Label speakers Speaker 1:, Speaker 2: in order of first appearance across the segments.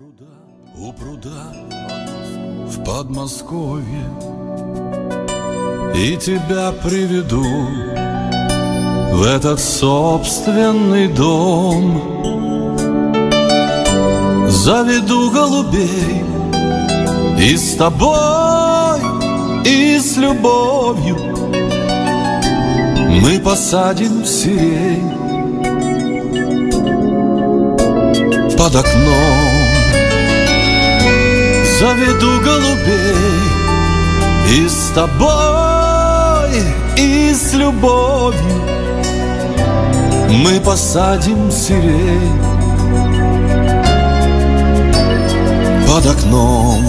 Speaker 1: У пруда в Подмосковье. И тебя приведу в этот собственный дом. Заведу голубей и с тобой, и с любовью. Мы посадим сирень под окном Заведу голубей и с тобой, и с любовью. Мы посадим сирень под окном.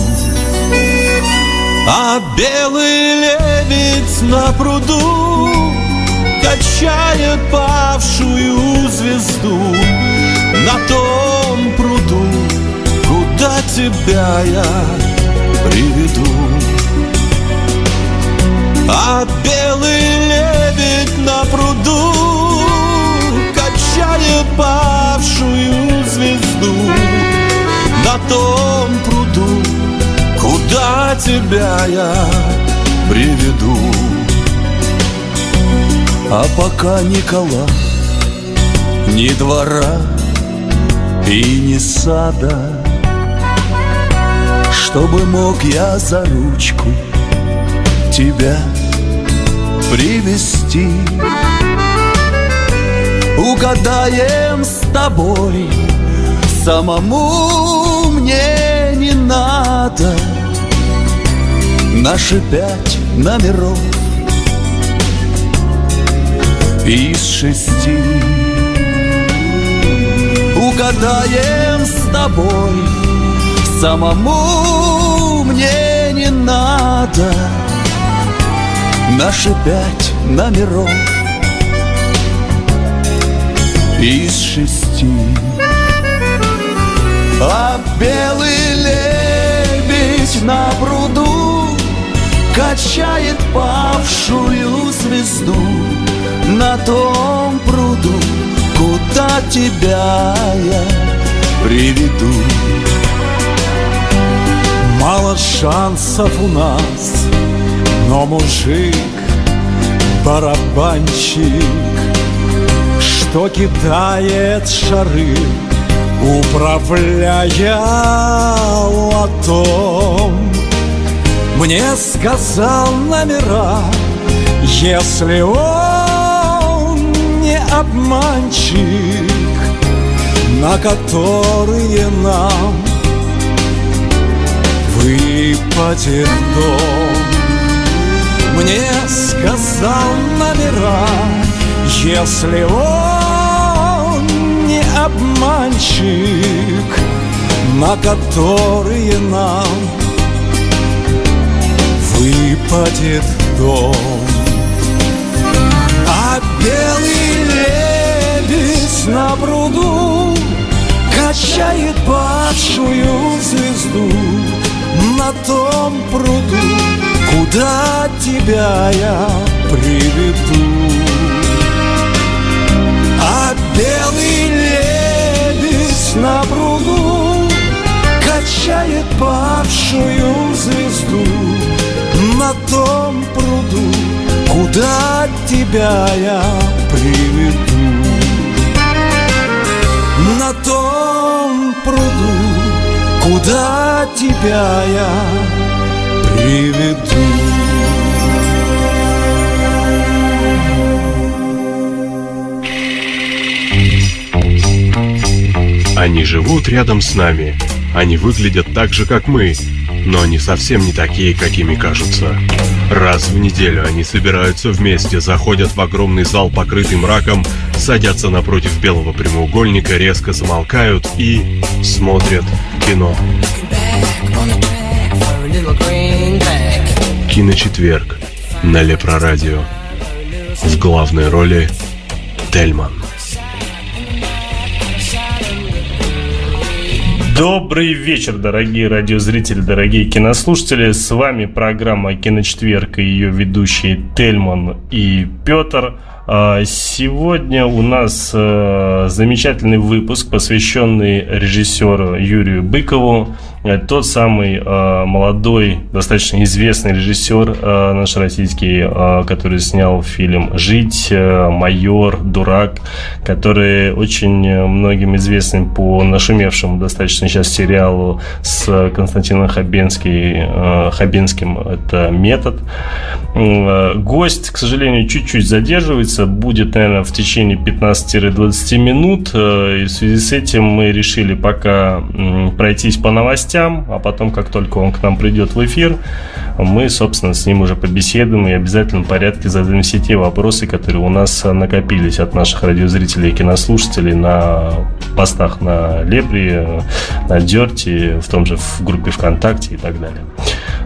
Speaker 1: А белый лебедь на пруду Качает павшую звезду. На том Куда тебя я приведу. А белый лебедь на пруду Качает павшую звезду На том пруду Куда тебя я приведу. А пока Никола Ни двора и ни сада чтобы мог я за ручку тебя привести. Угадаем с тобой Самому мне не надо. Наши пять номеров из шести. Угадаем с тобой Самому мне не надо. Наши пять номеров из шести. А белый лебедь на пруду Качает павшую звезду На том пруду, куда тебя я приведу Мало шансов у нас, но мужик барабанщик, что кидает шары, управляя лотом. Мне сказал номера, если он не обманщик, на которые нам выпадет дом. Мне сказал номера Если он не обманщик На которые нам выпадет дом. А белый лебедь на пруду Качает падшую звезду на том пруду, куда тебя я приведу. А белый лебедь на пруду качает павшую звезду на том пруду, куда тебя я приведу. На том пруду Куда тебя я приведу?
Speaker 2: Они живут рядом с нами. Они выглядят так же, как мы, но они совсем не такие, какими кажутся. Раз в неделю они собираются вместе, заходят в огромный зал, покрытый мраком, садятся напротив белого прямоугольника, резко замолкают и смотрят кино. Киночетверг на Лепрорадио. В главной роли Тельман.
Speaker 3: Добрый вечер, дорогие радиозрители, дорогие кинослушатели. С вами программа «Киночетверг» и ее ведущие Тельман и Петр. А, сегодня у нас э, замечательный выпуск, посвященный режиссеру Юрию Быкову. Э, тот самый э, молодой, достаточно известный режиссер наш российский, который снял фильм «Жить», «Майор», «Дурак», который очень многим известен по нашумевшему достаточно сейчас сериалу с Константином Хабенский, Хабенским «Это метод». Гость, к сожалению, чуть-чуть задерживается, длиться будет, наверное, в течение 15-20 минут. Э, и в связи с этим мы решили пока пройтись по новостям, а потом, как только он к нам придет в эфир, мы, собственно, с ним уже побеседуем и в обязательном порядке задаем все те вопросы, которые у нас накопились от наших радиозрителей и кинослушателей на постах на Лепре, на Дерте, в том же в группе ВКонтакте и так далее.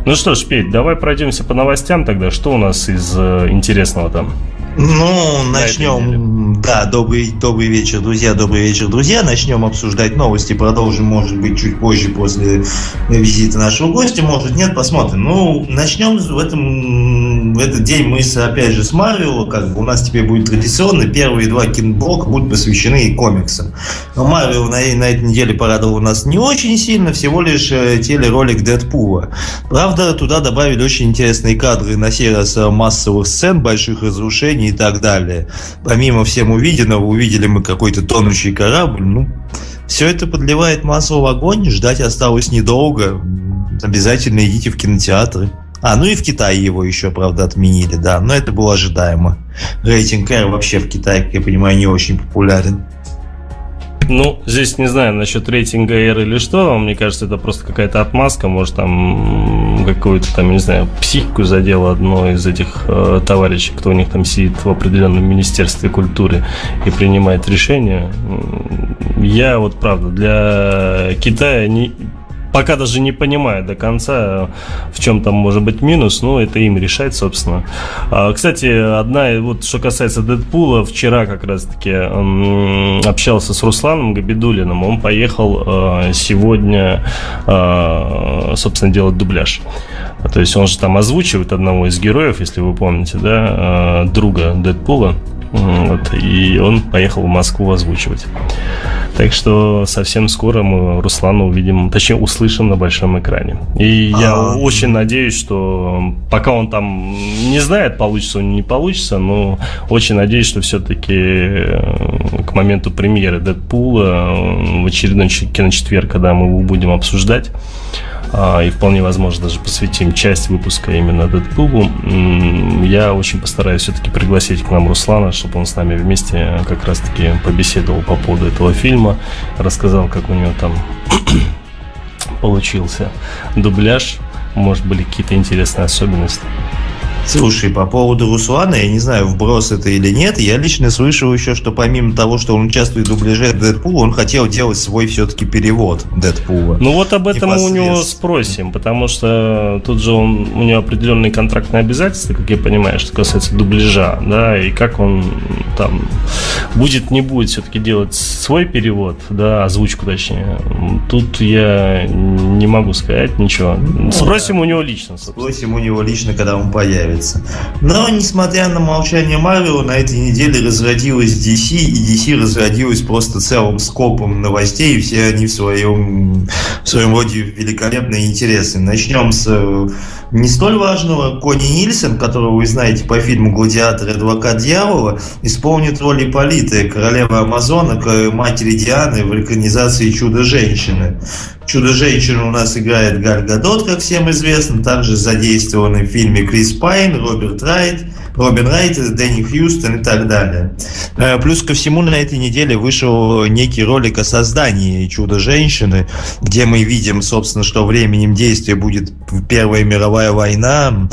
Speaker 3: Ну что ж, Петь, давай пройдемся по новостям тогда. Что у нас из э, интересного там?
Speaker 4: Ну, начнем. Да, добрый, добрый вечер, друзья, добрый вечер, друзья. Начнем обсуждать новости, продолжим, может быть, чуть позже после визита нашего гостя, может, нет, посмотрим. Ну, начнем в этом в этот день мы, с, опять же, с Марвел, как бы у нас теперь будет традиционно, первые два кинблока будут посвящены комиксам. Но Марвел на, на этой неделе порадовал нас не очень сильно, всего лишь э, телеролик Дэдпула. Правда, туда добавили очень интересные кадры, на раз э, массовых сцен, больших разрушений, и так далее. Помимо всем увиденного, увидели мы какой-то тонущий корабль. Ну, все это подливает масло в огонь, ждать осталось недолго. Обязательно идите в кинотеатры. А, ну и в Китае его еще, правда, отменили, да, но это было ожидаемо. Рейтинг R вообще в Китае, как я понимаю, не очень популярен.
Speaker 3: Ну, здесь не знаю насчет рейтинга R или что. Мне кажется, это просто какая-то отмазка. Может, там какую-то там, не знаю, психику задел одно из этих э, товарищей, кто у них там сидит в определенном министерстве культуры и принимает решения. Я вот правда для Китая не пока даже не понимаю до конца, в чем там может быть минус, но это им решать, собственно. А, кстати, одна, вот что касается Дэдпула, вчера как раз-таки общался с Русланом Габидулиным, он поехал а, сегодня, а, собственно, делать дубляж. То есть он же там озвучивает одного из героев, если вы помните, да, друга Дэдпула. Вот, и он поехал в Москву озвучивать. Так что совсем скоро мы Руслана увидим, точнее услышим на большом экране. И я а... очень надеюсь, что пока он там не знает, получится он не получится, но очень надеюсь, что все-таки э, к моменту премьеры Дэдпула э, в очередной киночетверг, когда мы его будем обсуждать, и вполне возможно даже посвятим часть выпуска именно Дэдпулу. Я очень постараюсь все-таки пригласить к нам Руслана, чтобы он с нами вместе как раз-таки побеседовал по поводу этого фильма, рассказал, как у него там получился дубляж, может были какие-то интересные особенности.
Speaker 4: Слушай, по поводу Руслана, я не знаю, вброс это или нет, я лично слышал еще, что помимо того, что он участвует в дубляже Дэдпула, он хотел делать свой все-таки перевод Дэдпула.
Speaker 3: Ну вот об этом мы у него спросим, потому что тут же он, у него определенные контрактные обязательства, как я понимаю, что касается дубляжа, да, и как он там будет, не будет все-таки делать свой перевод, да, озвучку точнее. Тут я не могу сказать ничего. Ну, Спросим да. у него лично.
Speaker 4: Собственно. Спросим у него лично, когда он появится нравится. Но, несмотря на молчание Марвела, на этой неделе разродилась DC, и DC разродилась просто целым скопом новостей, и все они в своем, в своем роде великолепно и интересны. Начнем с э, не столь важного. Кони Нильсон, которого вы знаете по фильму «Гладиатор» и «Адвокат дьявола», исполнит роль Ипполиты, королевы Амазонок, матери Дианы в экранизации «Чудо-женщины». Чудо-женщину у нас играет Галь Гадот, как всем известно, также задействованы в фильме Крис Пайн, Роберт Райт, Робин Райт, Дэнни Хьюстон и так далее. Э, плюс ко всему на этой неделе вышел некий ролик о создании Чудо-женщины, где мы видим, собственно, что временем действия будет Первая мировая война,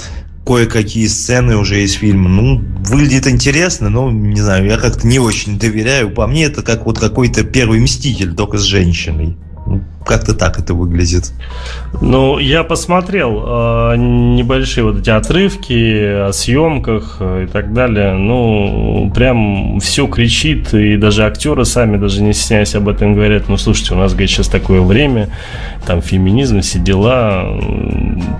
Speaker 4: кое-какие сцены уже из фильма. Ну, выглядит интересно, но, не знаю, я как-то не очень доверяю. По мне, это как вот какой-то первый Мститель, только с женщиной. Как-то так это выглядит.
Speaker 3: Ну, я посмотрел э, небольшие вот эти отрывки о съемках и так далее. Ну, прям все кричит, и даже актеры сами, даже не стесняясь об этом, говорят, ну, слушайте, у нас, говорит, сейчас такое время, там феминизм, все дела.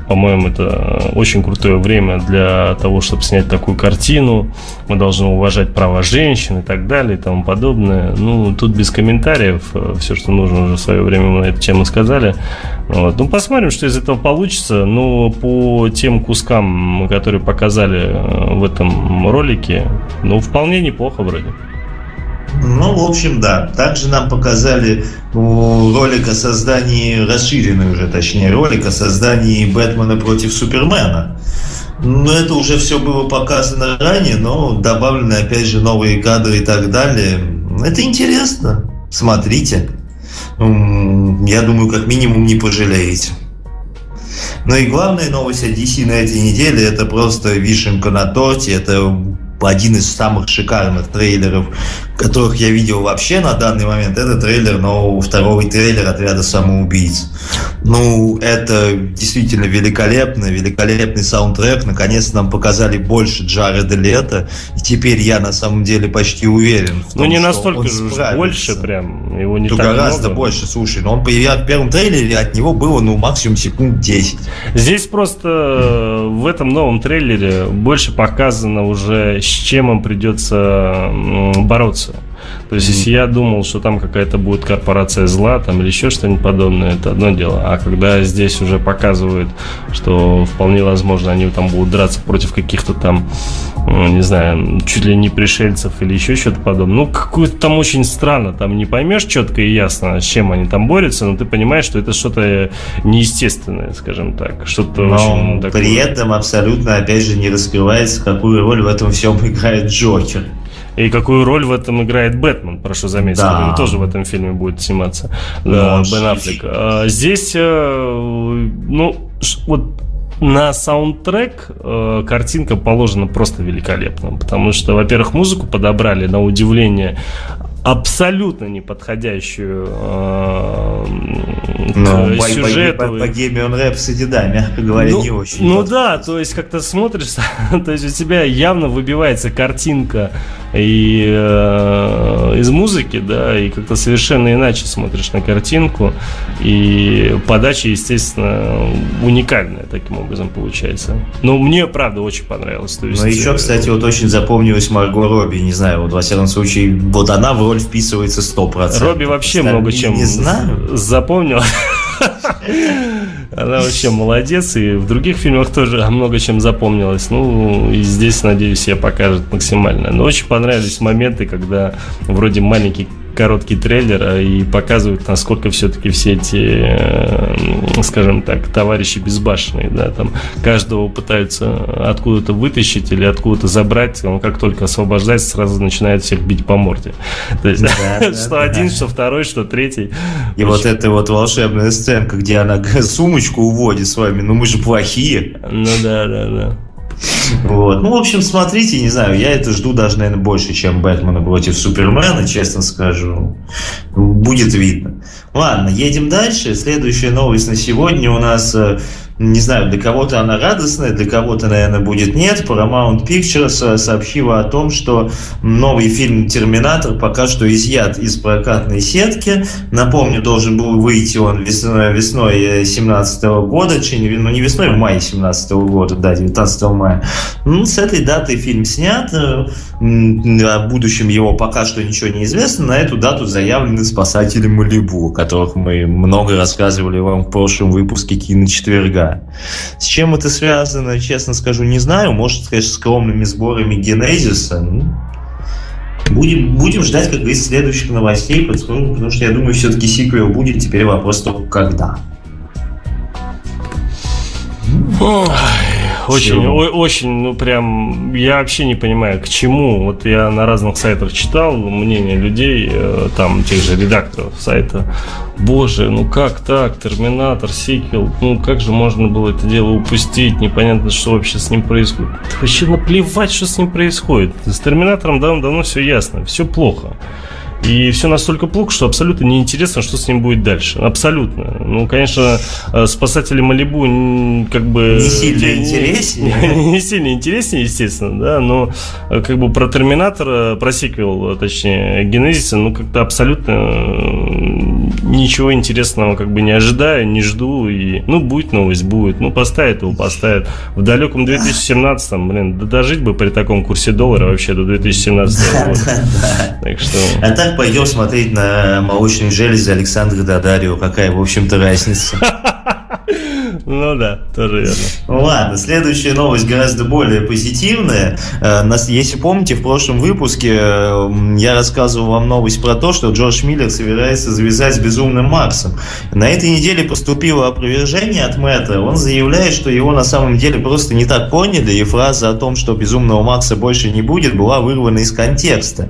Speaker 3: По-моему, это очень крутое время для того, чтобы снять такую картину. Мы должны уважать права женщин и так далее и тому подобное. Ну, тут без комментариев. Э, все, что нужно уже в свое время мы на эту тему сказали. Вот. Ну, посмотрим, что из этого получится. Ну, по тем кускам, которые показали э, в этом ролике, ну, вполне неплохо вроде.
Speaker 4: Ну, в общем, да. Также нам показали ролик о создании, расширенный уже, точнее, ролик о создании Бэтмена против Супермена. Ну, это уже все было показано ранее, но добавлены, опять же, новые кадры и так далее. Это интересно. Смотрите. Я думаю, как минимум не пожалеете. Ну и главная новость от DC на этой неделе это просто вишенка на торте. Это один из самых шикарных трейлеров, которых я видел вообще на данный момент, это трейлер нового, второго трейлер отряда самоубийц. Ну, это действительно великолепно, великолепный саундтрек. Наконец-то нам показали больше Джареда Лето. И теперь я на самом деле почти уверен
Speaker 3: ну, том, Ну, не настолько же больше прям. Его не
Speaker 4: ну,
Speaker 3: так
Speaker 4: гораздо
Speaker 3: много.
Speaker 4: больше, слушай. Но он появился в первом трейлере, от него было, ну, максимум секунд 10.
Speaker 3: Здесь просто э, в этом новом трейлере больше показано уже, с чем им придется бороться. То есть, если я думал, что там какая-то будет корпорация зла там или еще что-нибудь подобное, это одно дело. А когда здесь уже показывают, что вполне возможно они там будут драться против каких-то там, ну, не знаю, чуть ли не пришельцев или еще что-то подобное. Ну, какое-то там очень странно. Там не поймешь четко и ясно, с чем они там борются, но ты понимаешь, что это что-то неестественное, скажем так. Что-то
Speaker 4: но
Speaker 3: очень
Speaker 4: такое... при этом абсолютно, опять же, не раскрывается, какую роль в этом всем играет Джокер.
Speaker 3: И какую роль в этом играет Бэтмен, прошу заметить. Да. Он тоже в этом фильме будет сниматься. Да, Бен Аффлек. А, здесь, э, ну, вот на саундтрек э, картинка положена просто великолепно, потому что, во-первых, музыку подобрали на удивление абсолютно неподходящую э,
Speaker 4: ну, к сюжету. Богемиан Рэпсоди, да, мягко говоря,
Speaker 3: ну,
Speaker 4: не очень.
Speaker 3: Ну да, то есть как-то смотришь, то есть у тебя явно выбивается картинка и э, из музыки, да, и как-то совершенно иначе смотришь на картинку, и подача, естественно, уникальная таким образом получается. Но мне, правда, очень понравилось. То есть,
Speaker 4: Но еще, кстати, вот очень запомнилась Марго Робби, не знаю, вот во всяком случае, вот она в роль вписывается 100%.
Speaker 3: Робби вообще Остальные много чем
Speaker 4: не знаю.
Speaker 3: запомнил. Она вообще молодец, и в других фильмах тоже много чем запомнилась. Ну, и здесь, надеюсь, я покажет максимально. Но очень понравились моменты, когда вроде маленький короткий трейлер а, и показывают, насколько все-таки все эти, э, скажем так, товарищи безбашенные, да, там каждого пытаются откуда-то вытащить или откуда-то забрать, он как только освобождается, сразу начинает всех бить по морде. То есть, да, что да, один, да. что второй, что третий.
Speaker 4: И вот эта вот волшебная сценка, где она сумочку уводит с вами, ну мы же плохие.
Speaker 3: Ну да, да, да.
Speaker 4: Вот. Ну, в общем, смотрите, не знаю, я это жду даже, наверное, больше, чем Бэтмена против Супермена, честно скажу. Будет видно. Ладно, едем дальше. Следующая новость на сегодня у нас э, не знаю, для кого-то она радостная, для кого-то, наверное, будет нет. Paramount Pictures сообщила о том, что новый фильм «Терминатор» пока что изъят из прокатной сетки. Напомню, должен был выйти он весной, весной 2017 года, ну не весной, в мае 2017 года, да, 19 мая. Ну, с этой даты фильм снят. О будущем его пока что ничего не известно. На эту дату заявлены спасатели Малибу, о которых мы много рассказывали вам в прошлом выпуске «Киночетверга». С чем это связано, честно скажу, не знаю. Может, конечно, скромными сборами Генезиса. Ну, будем, будем ждать, как говорится, следующих новостей, потому что я думаю, все-таки сиквел будет. Теперь вопрос только когда.
Speaker 3: Очень, о, очень, ну прям, я вообще не понимаю, к чему. Вот я на разных сайтах читал мнение людей, э, там, тех же редакторов сайта. Боже, ну как так, Терминатор, сиквел, ну как же можно было это дело упустить, непонятно, что вообще с ним происходит. Вообще наплевать, что с ним происходит. С Терминатором давно, давно все ясно, все плохо. И все настолько плохо, что абсолютно неинтересно, что с ним будет дальше. Абсолютно. Ну, конечно, э, спасатели Малибу как бы...
Speaker 4: Не сильно интереснее.
Speaker 3: Не, не сильно интереснее, естественно, да, но э, как бы про Терминатора, про сиквел, точнее, Генезиса, ну, как-то абсолютно ничего интересного как бы не ожидаю, не жду. И, ну, будет новость, будет. Ну, поставят его, поставят. В далеком 2017-м, блин, да дожить бы при таком курсе доллара вообще до 2017 года.
Speaker 4: Так что... А так пойдем смотреть на молочные железы Александра Дадарио. Какая, в общем-то, разница?
Speaker 3: Ну да, тоже верно.
Speaker 4: Ладно, следующая новость гораздо более позитивная. Э, если помните, в прошлом выпуске э, я рассказывал вам новость про то, что Джордж Миллер собирается завязать с Безумным Максом. На этой неделе поступило опровержение от Мэтта. Он заявляет, что его на самом деле просто не так поняли, и фраза о том, что Безумного Макса больше не будет, была вырвана из контекста.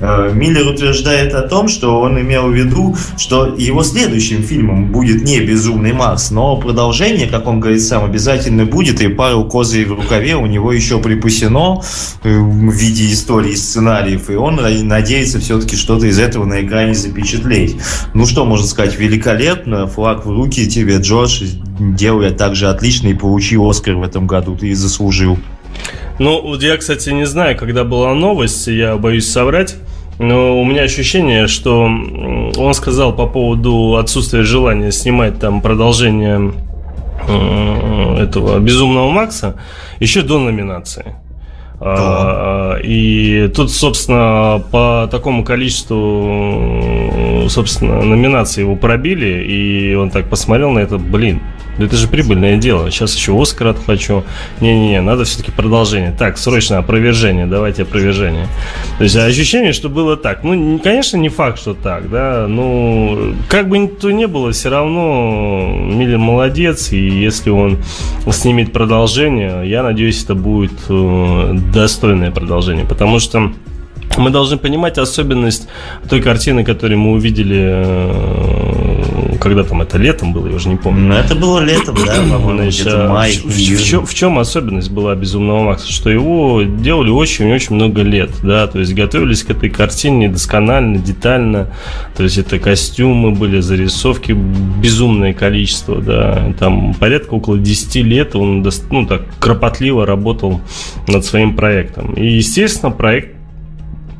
Speaker 4: Э, Миллер утверждает о том, что он имел в виду, что его следующим фильмом будет не Безумный Макс, но продолжение как он говорит сам, обязательно будет, и пару козырей в рукаве у него еще припасено э, в виде истории, сценариев, и он надеется все-таки что-то из этого на экране запечатлеть. Ну что можно сказать, великолепно, флаг в руки тебе, Джордж, делая также отлично и получи Оскар в этом году, ты заслужил.
Speaker 3: Ну, я, кстати, не знаю, когда была новость, я боюсь соврать, но у меня ощущение, что он сказал по поводу отсутствия желания снимать там продолжение Э, этого безумного Макса еще до номинации. Да. И тут, собственно, по такому количеству, собственно, номинаций его пробили, и он так посмотрел на это, блин, это же прибыльное дело. Сейчас еще Оскар отхвачу. Не-не-не, надо все-таки продолжение. Так, срочно опровержение. Давайте опровержение. То есть ощущение, что было так. Ну, конечно, не факт, что так, да. Ну, как бы то ни было, все равно Миллер молодец. И если он снимет продолжение, я надеюсь, это будет э, достойное продолжение. Потому что мы должны понимать особенность той картины, которую мы увидели, э, когда там это летом было, я уже не помню.
Speaker 4: Ну, это было летом, да, по-моему, где-то май,
Speaker 3: в, в, чем, в чем особенность была «Безумного Макса»? Что его делали очень-очень много лет, да, то есть готовились к этой картине досконально, детально, то есть это костюмы были, зарисовки, безумное количество, да, там порядка около 10 лет он, ну, так, кропотливо работал над своим проектом. И, естественно, проект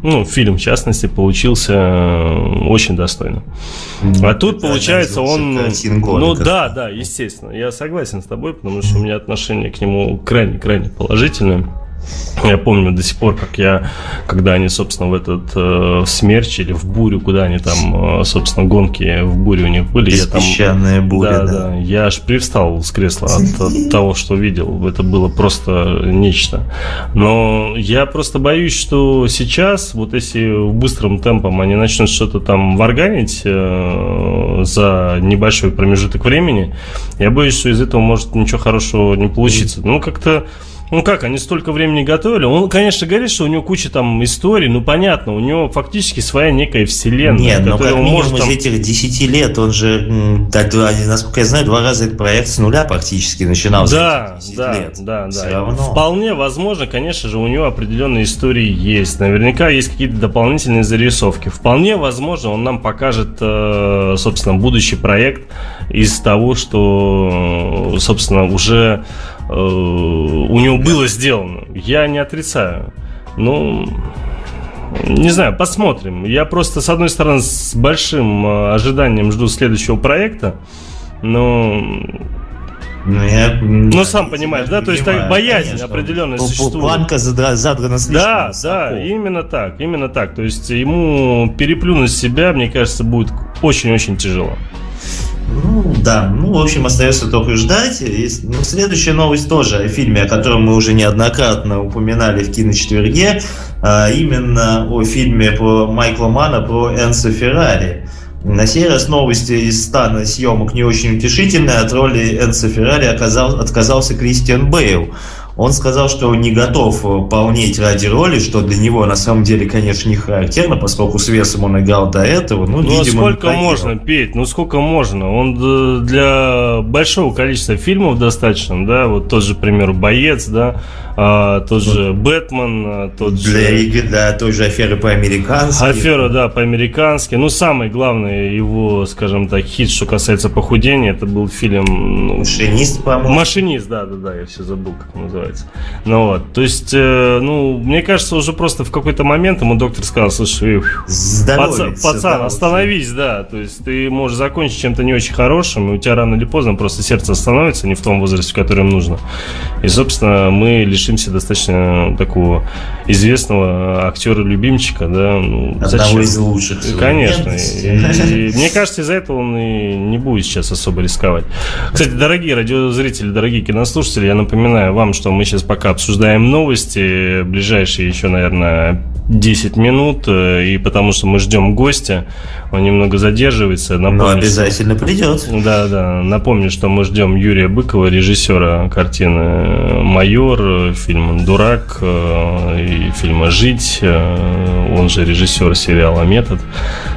Speaker 3: ну, фильм, в частности, получился э, очень достойно. А тут, получается, он... Ну, да, да, естественно. Я согласен с тобой, потому что у меня отношение к нему крайне-крайне положительное. Я помню до сих пор, как я, когда они, собственно, в этот э, в смерч или в бурю, куда они там, э, собственно, гонки в бурю у них были, я
Speaker 4: там, буря,
Speaker 3: да, да, да, я аж привстал с кресла от, от того, что видел. Это было просто нечто. Но я просто боюсь, что сейчас, вот если в быстром темпом они начнут что-то там варганить э, за небольшой промежуток времени, я боюсь, что из этого может ничего хорошего не получиться. Ну, как-то ну как, они столько времени готовили. Он, конечно, говорит, что у него куча там историй, ну понятно, у него фактически своя некая вселенная.
Speaker 4: Нет, но как минимум может, там... из этих 10 лет, он же, так, насколько я знаю, два раза этот проект с нуля практически начинал.
Speaker 3: Да, да, лет. да, да. Равно. Вполне возможно, конечно же, у него определенные истории есть. Наверняка есть какие-то дополнительные зарисовки. Вполне возможно, он нам покажет, э, собственно, будущий проект из того, что, собственно, уже у него было сделано. Я не отрицаю. Ну, не знаю, посмотрим. Я просто, с одной стороны, с большим э, ожиданием жду следующего проекта, но ну, я, ну, сам понимаешь, да? То есть так, боязнь конечно. определенная существует.
Speaker 4: Планка задрана слишком
Speaker 3: Да, высоко. да, именно так, именно так. То есть ему переплюнуть себя, мне кажется, будет очень-очень тяжело.
Speaker 4: Ну, да. Ну, в общем, остается только ждать. И, ну, следующая новость тоже о фильме, о котором мы уже неоднократно упоминали в киночетверге. А именно о фильме про Майкла Мана, про Энсо Феррари. На сей раз новости из стана съемок не очень утешительные. От роли Энсо Феррари оказал, отказался Кристиан Бейл. Он сказал, что не готов э, полнеть ради роли, что для него на самом деле, конечно, не характерно, поскольку с весом он играл до этого. Ну,
Speaker 3: ну видимо, сколько можно, Петь, ну сколько можно? Он для большого количества фильмов достаточно, да, вот тот же, к примеру, «Боец», да, а, тот же Бэтмен, а, тот
Speaker 4: для, же... Для той же аферы по-американски.
Speaker 3: Афера, да, по-американски. Ну, самый главный его, скажем так, хит, что касается похудения, это был фильм... Ну,
Speaker 4: Машинист, по-моему.
Speaker 3: Машинист, да, да, да, я все забыл, как он называется. Ну вот, то есть, э, ну, мне кажется, уже просто в какой-то момент ему доктор сказал, слушай, пацан, пацан остановись, да, то есть ты можешь закончить чем-то не очень хорошим, и у тебя рано или поздно просто сердце остановится не в том возрасте, в котором нужно. И, собственно, мы лишимся достаточно такого известного актера-любимчика, да.
Speaker 4: Ну, Одного зачем? из лучших.
Speaker 3: Конечно. И, и, мне кажется, из-за этого он и не будет сейчас особо рисковать. Кстати, дорогие радиозрители, дорогие кинослушатели, я напоминаю вам, что мы сейчас пока обсуждаем новости, ближайшие еще, наверное, 10 минут, э, и потому что мы ждем гостя, он немного задерживается.
Speaker 4: Напомню, Но обязательно
Speaker 3: что...
Speaker 4: придет.
Speaker 3: Да, да. Напомню, что мы ждем Юрия Быкова, режиссера картины «Майор», фильма «Дурак» э, и фильма «Жить», э, он же режиссер сериала «Метод».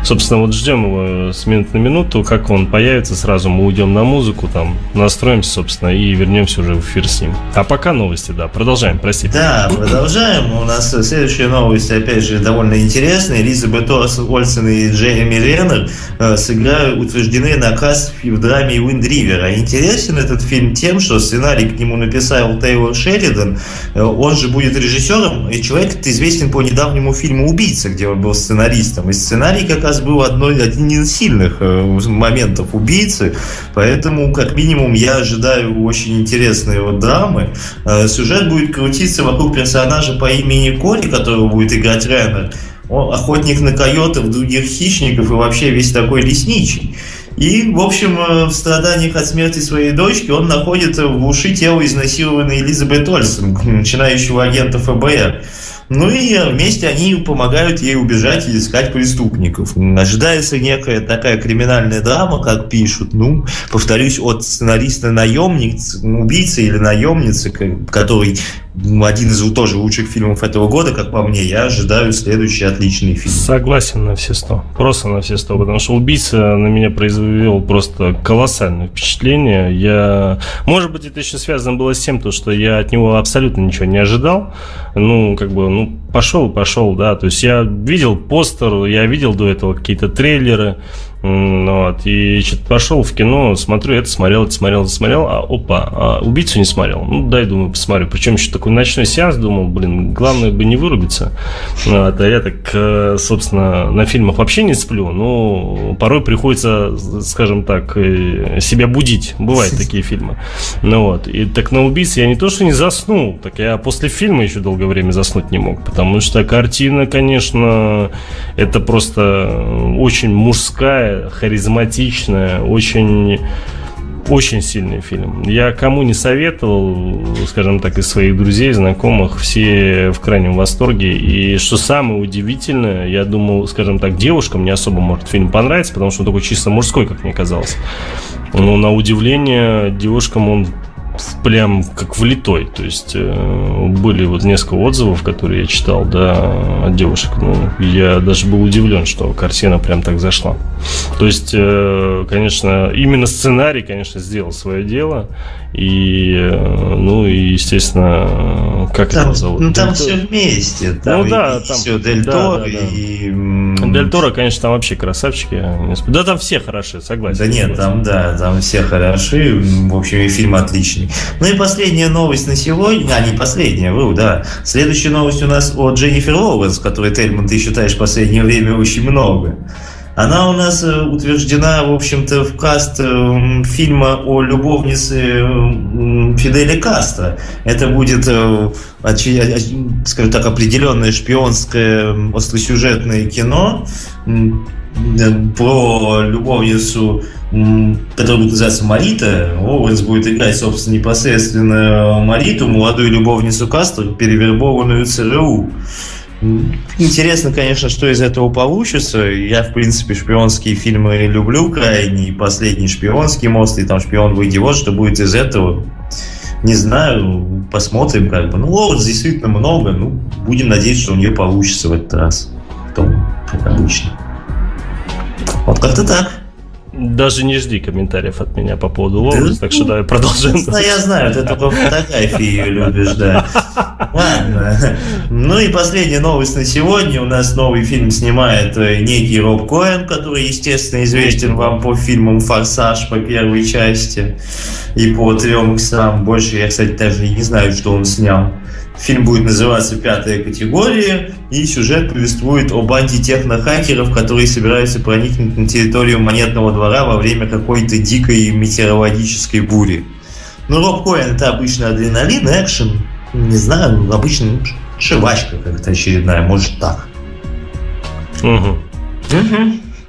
Speaker 3: Собственно, вот ждем его с минуты на минуту. Как он появится, сразу мы уйдем на музыку, там настроимся, собственно, и вернемся уже в эфир с ним. А пока новости, да. Продолжаем, простите.
Speaker 4: Да, продолжаем. У нас следующая новость опять же, довольно интересные. Элизабет Ольсен и Джереми Реннер э, сыграют, утверждены на каст в драме Wind River. А интересен этот фильм тем, что сценарий к нему написал Тейлор Шеридан. Э, он же будет режиссером, и человек известен по недавнему фильму «Убийца», где он был сценаристом. И сценарий как раз был одной, один из сильных э, моментов «Убийцы», поэтому, как минимум, я ожидаю очень интересной вот драмы. Э, сюжет будет крутиться вокруг персонажа по имени Кори, которого будет играть Реннер. Он охотник на койотов, других хищников и вообще весь такой лесничий. И, в общем, э, в страданиях от смерти своей дочки он находит в глуши тело изнасилованной Элизабет Ольсен, начинающего агента ФБР. Ну и вместе они помогают ей убежать и искать преступников. Ожидается некая такая криминальная драма, как пишут. Ну, повторюсь, от сценариста наемницы, убийцы или наемницы, который один из тоже лучших фильмов этого года, как по мне, я ожидаю следующий отличный фильм.
Speaker 3: Согласен на все сто. Просто на все сто. Потому что «Убийца» на меня произвел просто колоссальное впечатление. Я... Может быть, это еще связано было с тем, то, что я от него абсолютно ничего не ожидал. Ну, как бы, ну, пошел, пошел, да. То есть я видел постер, я видел до этого какие-то трейлеры, вот, и что-то пошел в кино, смотрю, это смотрел, это смотрел, это смотрел, а опа, а убийцу не смотрел. Ну, дай, думаю, посмотрю. Причем еще такой ночной сеанс, думал, блин, главное бы не вырубиться. Вот, а я так, э, собственно, на фильмах вообще не сплю, но порой приходится, скажем так, э, себя будить. Бывают такие фильмы. Ну вот, и так на убийце я не то, что не заснул, так я после фильма еще долгое время заснуть не мог, потому что картина, конечно, это просто очень мужская, харизматичная, очень очень сильный фильм. Я кому не советовал, скажем так, из своих друзей, знакомых, все в крайнем восторге. И что самое удивительное, я думал, скажем так, девушкам не особо может фильм понравиться, потому что он такой чисто мужской, как мне казалось. Но на удивление девушкам он прям как влитой. То есть э, были вот несколько отзывов, которые я читал, да, от девушек. Ну, я даже был удивлен, что картина прям так зашла. То есть, э, конечно, именно сценарий, конечно, сделал свое дело. И, ну, и, естественно, как
Speaker 4: там,
Speaker 3: его зовут?
Speaker 4: Ну, там Дель все вместе. Там
Speaker 3: ну, да, там
Speaker 4: все, Дель да, Торо да, да. и...
Speaker 3: Дель Торо, конечно, там вообще красавчики. Да, там все хороши, согласен.
Speaker 4: Да нет, там, да, там все хороши. В общем, и фильм отличный. Ну и последняя новость на сегодня, а не последняя, вы, да. Следующая новость у нас от Дженнифер Лоуренс, которой, Тельман, ты считаешь в последнее время очень много. Она у нас э, утверждена, в общем-то, в каст э, фильма о любовнице Фидели Кастро. Это будет, э, скажем так, определенное шпионское остросюжетное кино про любовницу, которая будет называться Марита. Оуэнс будет играть, собственно, непосредственно Мариту, молодую любовницу Кастро, перевербованную ЦРУ. Интересно, конечно, что из этого получится. Я, в принципе, шпионские фильмы люблю крайне. Последний шпионский мост, и там шпион выйди вот, что будет из этого. Не знаю, посмотрим как бы. Ну, Лоуренс действительно много, ну, будем надеяться, что у нее получится в этот раз. Потом, как обычно. Вот как-то так.
Speaker 3: Даже не жди комментариев от меня по поводу Лоуренс, так что давай продолжим.
Speaker 4: Да, я знаю, ты только фотографии ее любишь, да. Ладно. Ну и последняя новость на сегодня. У нас новый фильм снимает э, некий Роб Коэн, который, естественно, известен вам по фильмам «Форсаж» по первой части и по трем иксам. Больше я, кстати, даже не знаю, что он снял. Фильм будет называться «Пятая категория», и сюжет повествует о банде технохакеров, которые собираются проникнуть на территорию монетного двора во время какой-то дикой метеорологической бури. Ну, Роб Коэн – это обычно адреналин, экшен, не знаю, обычно ну, шивачка как-то очередная, может так.
Speaker 3: Угу.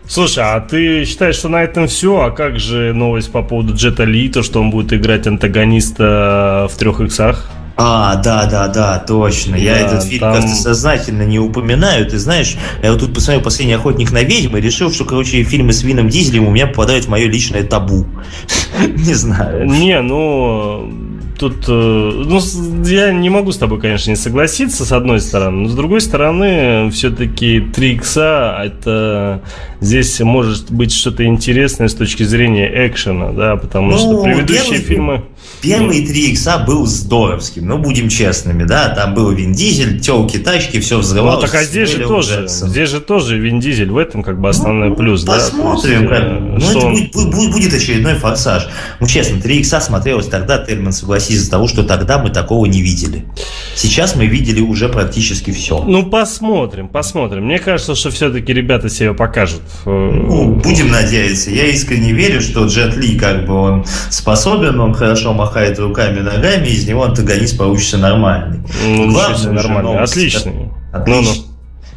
Speaker 3: Слушай, а ты считаешь, что на этом все? А как же новость по поводу Джета Ли, то, что он будет играть антагониста в трех иксах?
Speaker 4: А, да, да, да, точно. Я
Speaker 3: Да,
Speaker 4: этот фильм
Speaker 3: там-
Speaker 4: как-то сознательно не упоминаю. Ты знаешь, я вот тут посмотрел «Последний охотник на ведьм» и решил, что, короче, фильмы с Вином Дизелем у меня попадают в мое личное табу. Не знаю.
Speaker 3: Не, ну тут, э, ну, я не могу с тобой, конечно, не согласиться, с одной стороны, но с другой стороны, все-таки 3 икса, это здесь может быть что-то интересное с точки зрения экшена, да, потому
Speaker 4: Ну,
Speaker 3: что предыдущие
Speaker 4: первый
Speaker 3: фильмы...
Speaker 4: Первые три икса был здоровским, ну, будем честными, да, там был Вин Дизель, телки, тачки, все
Speaker 3: Ну,
Speaker 4: взрывалось.
Speaker 3: так а здесь же тоже,
Speaker 4: Джексон.
Speaker 3: здесь же тоже Вин Дизель, в этом как бы основной плюс, да. то есть,
Speaker 4: Посмотрим, как.
Speaker 3: э,
Speaker 4: Ну,
Speaker 3: что
Speaker 4: это
Speaker 3: он-
Speaker 4: будет, будет- будет очередной форсаж. Ну, честно, 3 икса смотрелось тогда, Тельман согласись, из-за того, что тогда мы такого не видели. Сейчас мы видели уже практически все.
Speaker 3: Ну, посмотрим, посмотрим. Мне кажется, что все-таки ребята себя покажут.
Speaker 4: Ну, будем надеяться. Я искренне верю, что Джет Ли, как бы он способен, он хорошо махает руками, ногами, из него антагонист получится нормальный.
Speaker 3: Ну,
Speaker 4: Главное
Speaker 3: нормально.
Speaker 4: новость,
Speaker 3: Отличный.
Speaker 4: Отлично.
Speaker 3: Ну-ну.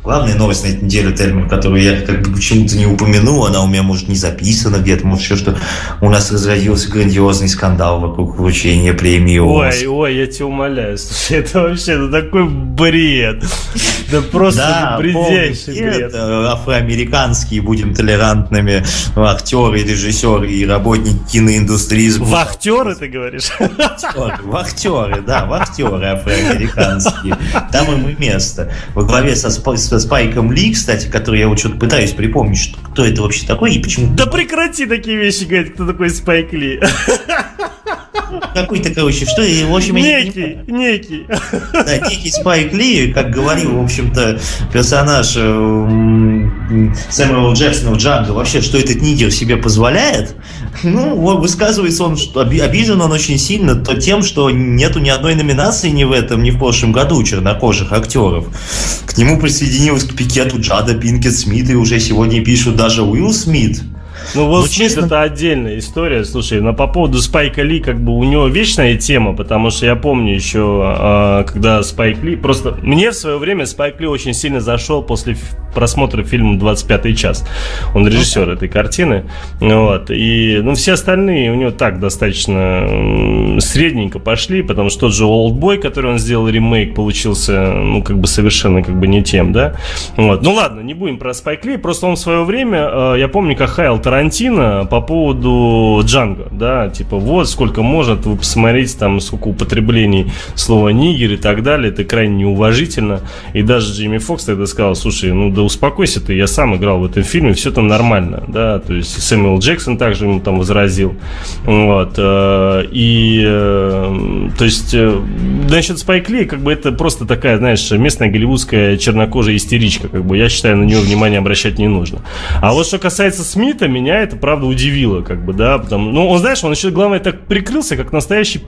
Speaker 4: Главная новость на этой неделе, Тельман, которую я как бы почему-то не упомянул, она у меня, может, не записана где-то, может, еще что у нас разразился грандиозный скандал вокруг вручения премии «Оскар».
Speaker 3: Ой, ой, я тебя умоляю, слушай, это вообще ну, такой бред. Да просто ну,
Speaker 4: полный
Speaker 3: бред.
Speaker 4: Э, Афроамериканские, будем толерантными, актеры, режиссеры и работники киноиндустрии.
Speaker 3: Вахтеры, ты говоришь?
Speaker 4: Вахтеры, да, вахтеры афроамериканские. Там им и место. Во главе со, Со Спайком Ли, кстати, который я вот что-то пытаюсь припомнить, что, кто это вообще такой и почему
Speaker 3: Да прекрати такие вещи говорить, кто такой Спайк Ли.
Speaker 4: какой-то, короче, что, и, в общем, я не
Speaker 3: Некий, некий.
Speaker 4: Да, некий Спайк Ли, как говорил, в общем-то, персонаж э, Сэмюэла Джексона в Джанго, вообще, что этот нигер себе позволяет, ну, высказывается он, что оби- обижен он очень сильно то тем, что нету ни одной номинации ни в этом, ни в прошлом году чернокожих актеров. К нему присоединилась к пикету Джада Пинкет Смит, и уже сегодня пишут даже Уилл Смит.
Speaker 3: Ну, Уилл
Speaker 4: Ну,
Speaker 3: Смит
Speaker 4: честно-
Speaker 3: это отдельная история. Слушай, но по поводу Спайка Ли, как бы у него вечная тема, потому что я помню еще, а, когда Спайк Ли... Просто мне в свое время Спайк Ли очень сильно зашел после просмотра фильма «25 час». Он режиссер этой картины. Вот. И, ну, все остальные у него так достаточно средненько пошли, потому что тот же «Олдбой», который он сделал ремейк, получился, ну, как бы совершенно как бы не тем, да? Вот. Ну, ладно, не будем про Спайк Ли, просто он в свое время, э, я помню, как хаял Тарантино по поводу Джанго, да, типа, вот сколько может, вы посмотрите, там, сколько употреблений слова нигер и так далее, это крайне неуважительно, и даже Джимми Фокс тогда сказал, слушай, ну да успокойся ты, я сам играл в этом фильме, все там нормально, да, то есть Сэмюэл Джексон также ему там возразил, вот, э, и, э, то есть, э, насчет Спайк Ли, как бы это просто такая, знаешь, местная голливудская чернокожая истеричка, как бы, я считаю, на нее внимание обращать не нужно. А вот что касается Смита, меня это, правда, удивило, как бы, да, потому, ну, он, знаешь, он еще, главное, так прикрылся, как настоящий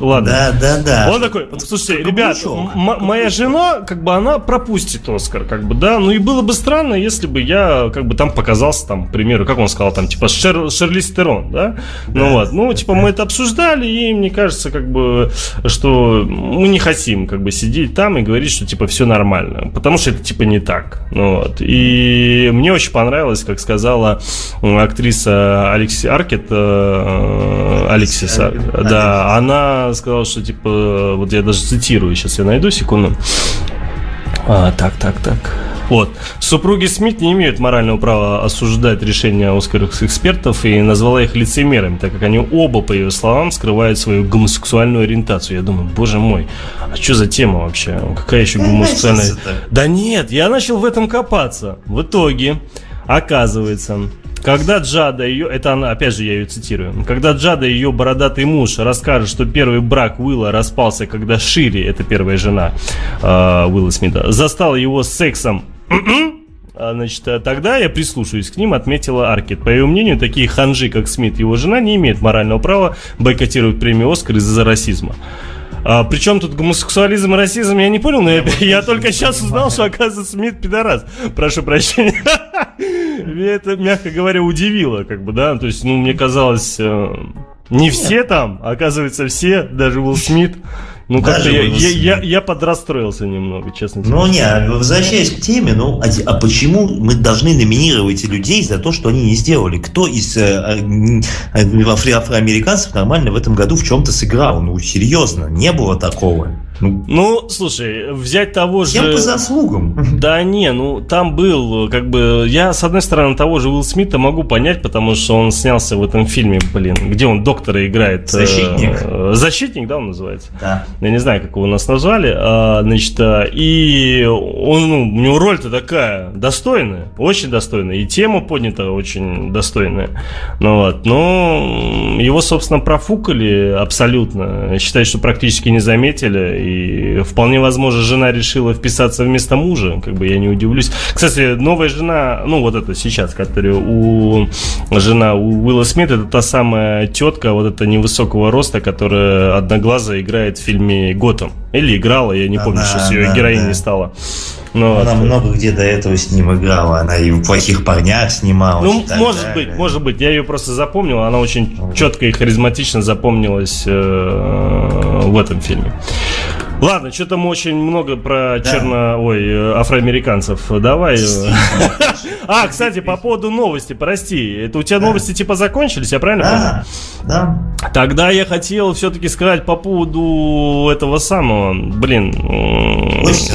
Speaker 3: Ладно.
Speaker 4: Да, да, да.
Speaker 3: Он такой, слушайте,
Speaker 4: как
Speaker 3: ребят, моя жена, как бы, она пропустит Оскар, как бы, да, ну и было бы странно, если бы я, как бы, там показался, там, к примеру, как он сказал, там, типа, Шер, Шарлиз Терон, да, ну вот, ну, типа, мы это обсуждали, и мне кажется, как бы, что мы не хотим, как бы, сидеть там и говорить, что, типа, все нормально, потому что это, типа, не так, ну вот, и мне очень понравилось, как сказала актриса Алекси Аркет, э, Алексис, Ар-
Speaker 4: Аркет.
Speaker 3: да, она сказала, что типа, вот я даже цитирую, сейчас я найду секунду. А, так, так, так. Вот. Супруги Смит не имеют морального права осуждать решения оскаровских экспертов и назвала их лицемерами, так как они оба, по ее словам, скрывают свою гомосексуальную ориентацию. Я думаю, боже мой, а что за тема вообще? Какая еще гомосексуальная... Да нет, я начал в этом копаться. В итоге, оказывается, когда Джада ее, это она, опять же я ее цитирую, когда Джада ее бородатый муж расскажет, что первый брак Уилла распался, когда Шири, это первая жена э, Уилла Смита, застала его с сексом а, Значит, э, тогда я прислушаюсь к ним, отметила Аркет. По ее мнению, такие ханжи, как Смит и его жена, не имеют морального права бойкотировать премию Оскар из-за расизма. А, причем тут гомосексуализм и расизм, я не понял, но я, я только сейчас узнал, что, оказывается, Смит пидорас. Прошу прощения. Меня это, мягко говоря, удивило, как бы, да, то есть, ну, мне казалось, э, не все там, оказывается, все, даже Уилл Смит. Ну, как-то я, я, я, я подрастроился немного, честно
Speaker 4: говоря. Ну, не, а возвращаясь к теме, ну, а, а почему мы должны номинировать людей за то, что они не сделали? Кто из э, афроамериканцев нормально в этом году в чем-то сыграл? Ну, серьезно, не было такого.
Speaker 3: Ну, ну, слушай, взять того же...
Speaker 4: Всем по заслугам.
Speaker 3: Да не, ну там был, как бы, я с одной стороны того же Уилл Смита могу понять, потому что он снялся в этом фильме, блин, где он доктора играет.
Speaker 4: Э, Защитник.
Speaker 3: Э, защитник, да, он называется?
Speaker 4: Да.
Speaker 3: Я не знаю, как его у нас назвали. А, значит, а, и он, ну, у него роль-то такая достойная, очень достойная, и тема поднята очень достойная. Ну вот, но его, собственно, профукали абсолютно. Считаю, что практически не заметили и вполне возможно, жена решила вписаться вместо мужа. Как бы я не удивлюсь. Кстати, новая жена, ну вот это сейчас, которая у жена у Уилла Смита, это та самая тетка вот эта невысокого роста, которая одноглазая играет в фильме Готэм. Или играла, я не помню, что ее героиней да. стала.
Speaker 4: Ну, она вот. много где до этого с ним играла. Она и в плохих парнях снималась.
Speaker 3: Ну, может далее. быть, может быть. Я ее просто запомнил. Она очень четко и харизматично запомнилась э, в этом фильме. Ладно, что-то мы очень много про да. черно... Ой, э, афроамериканцев. Давай. А, кстати, по поводу новости, прости. Это у тебя новости типа закончились, я правильно
Speaker 4: понял? Да.
Speaker 3: Тогда я хотел все-таки сказать по поводу этого самого, блин,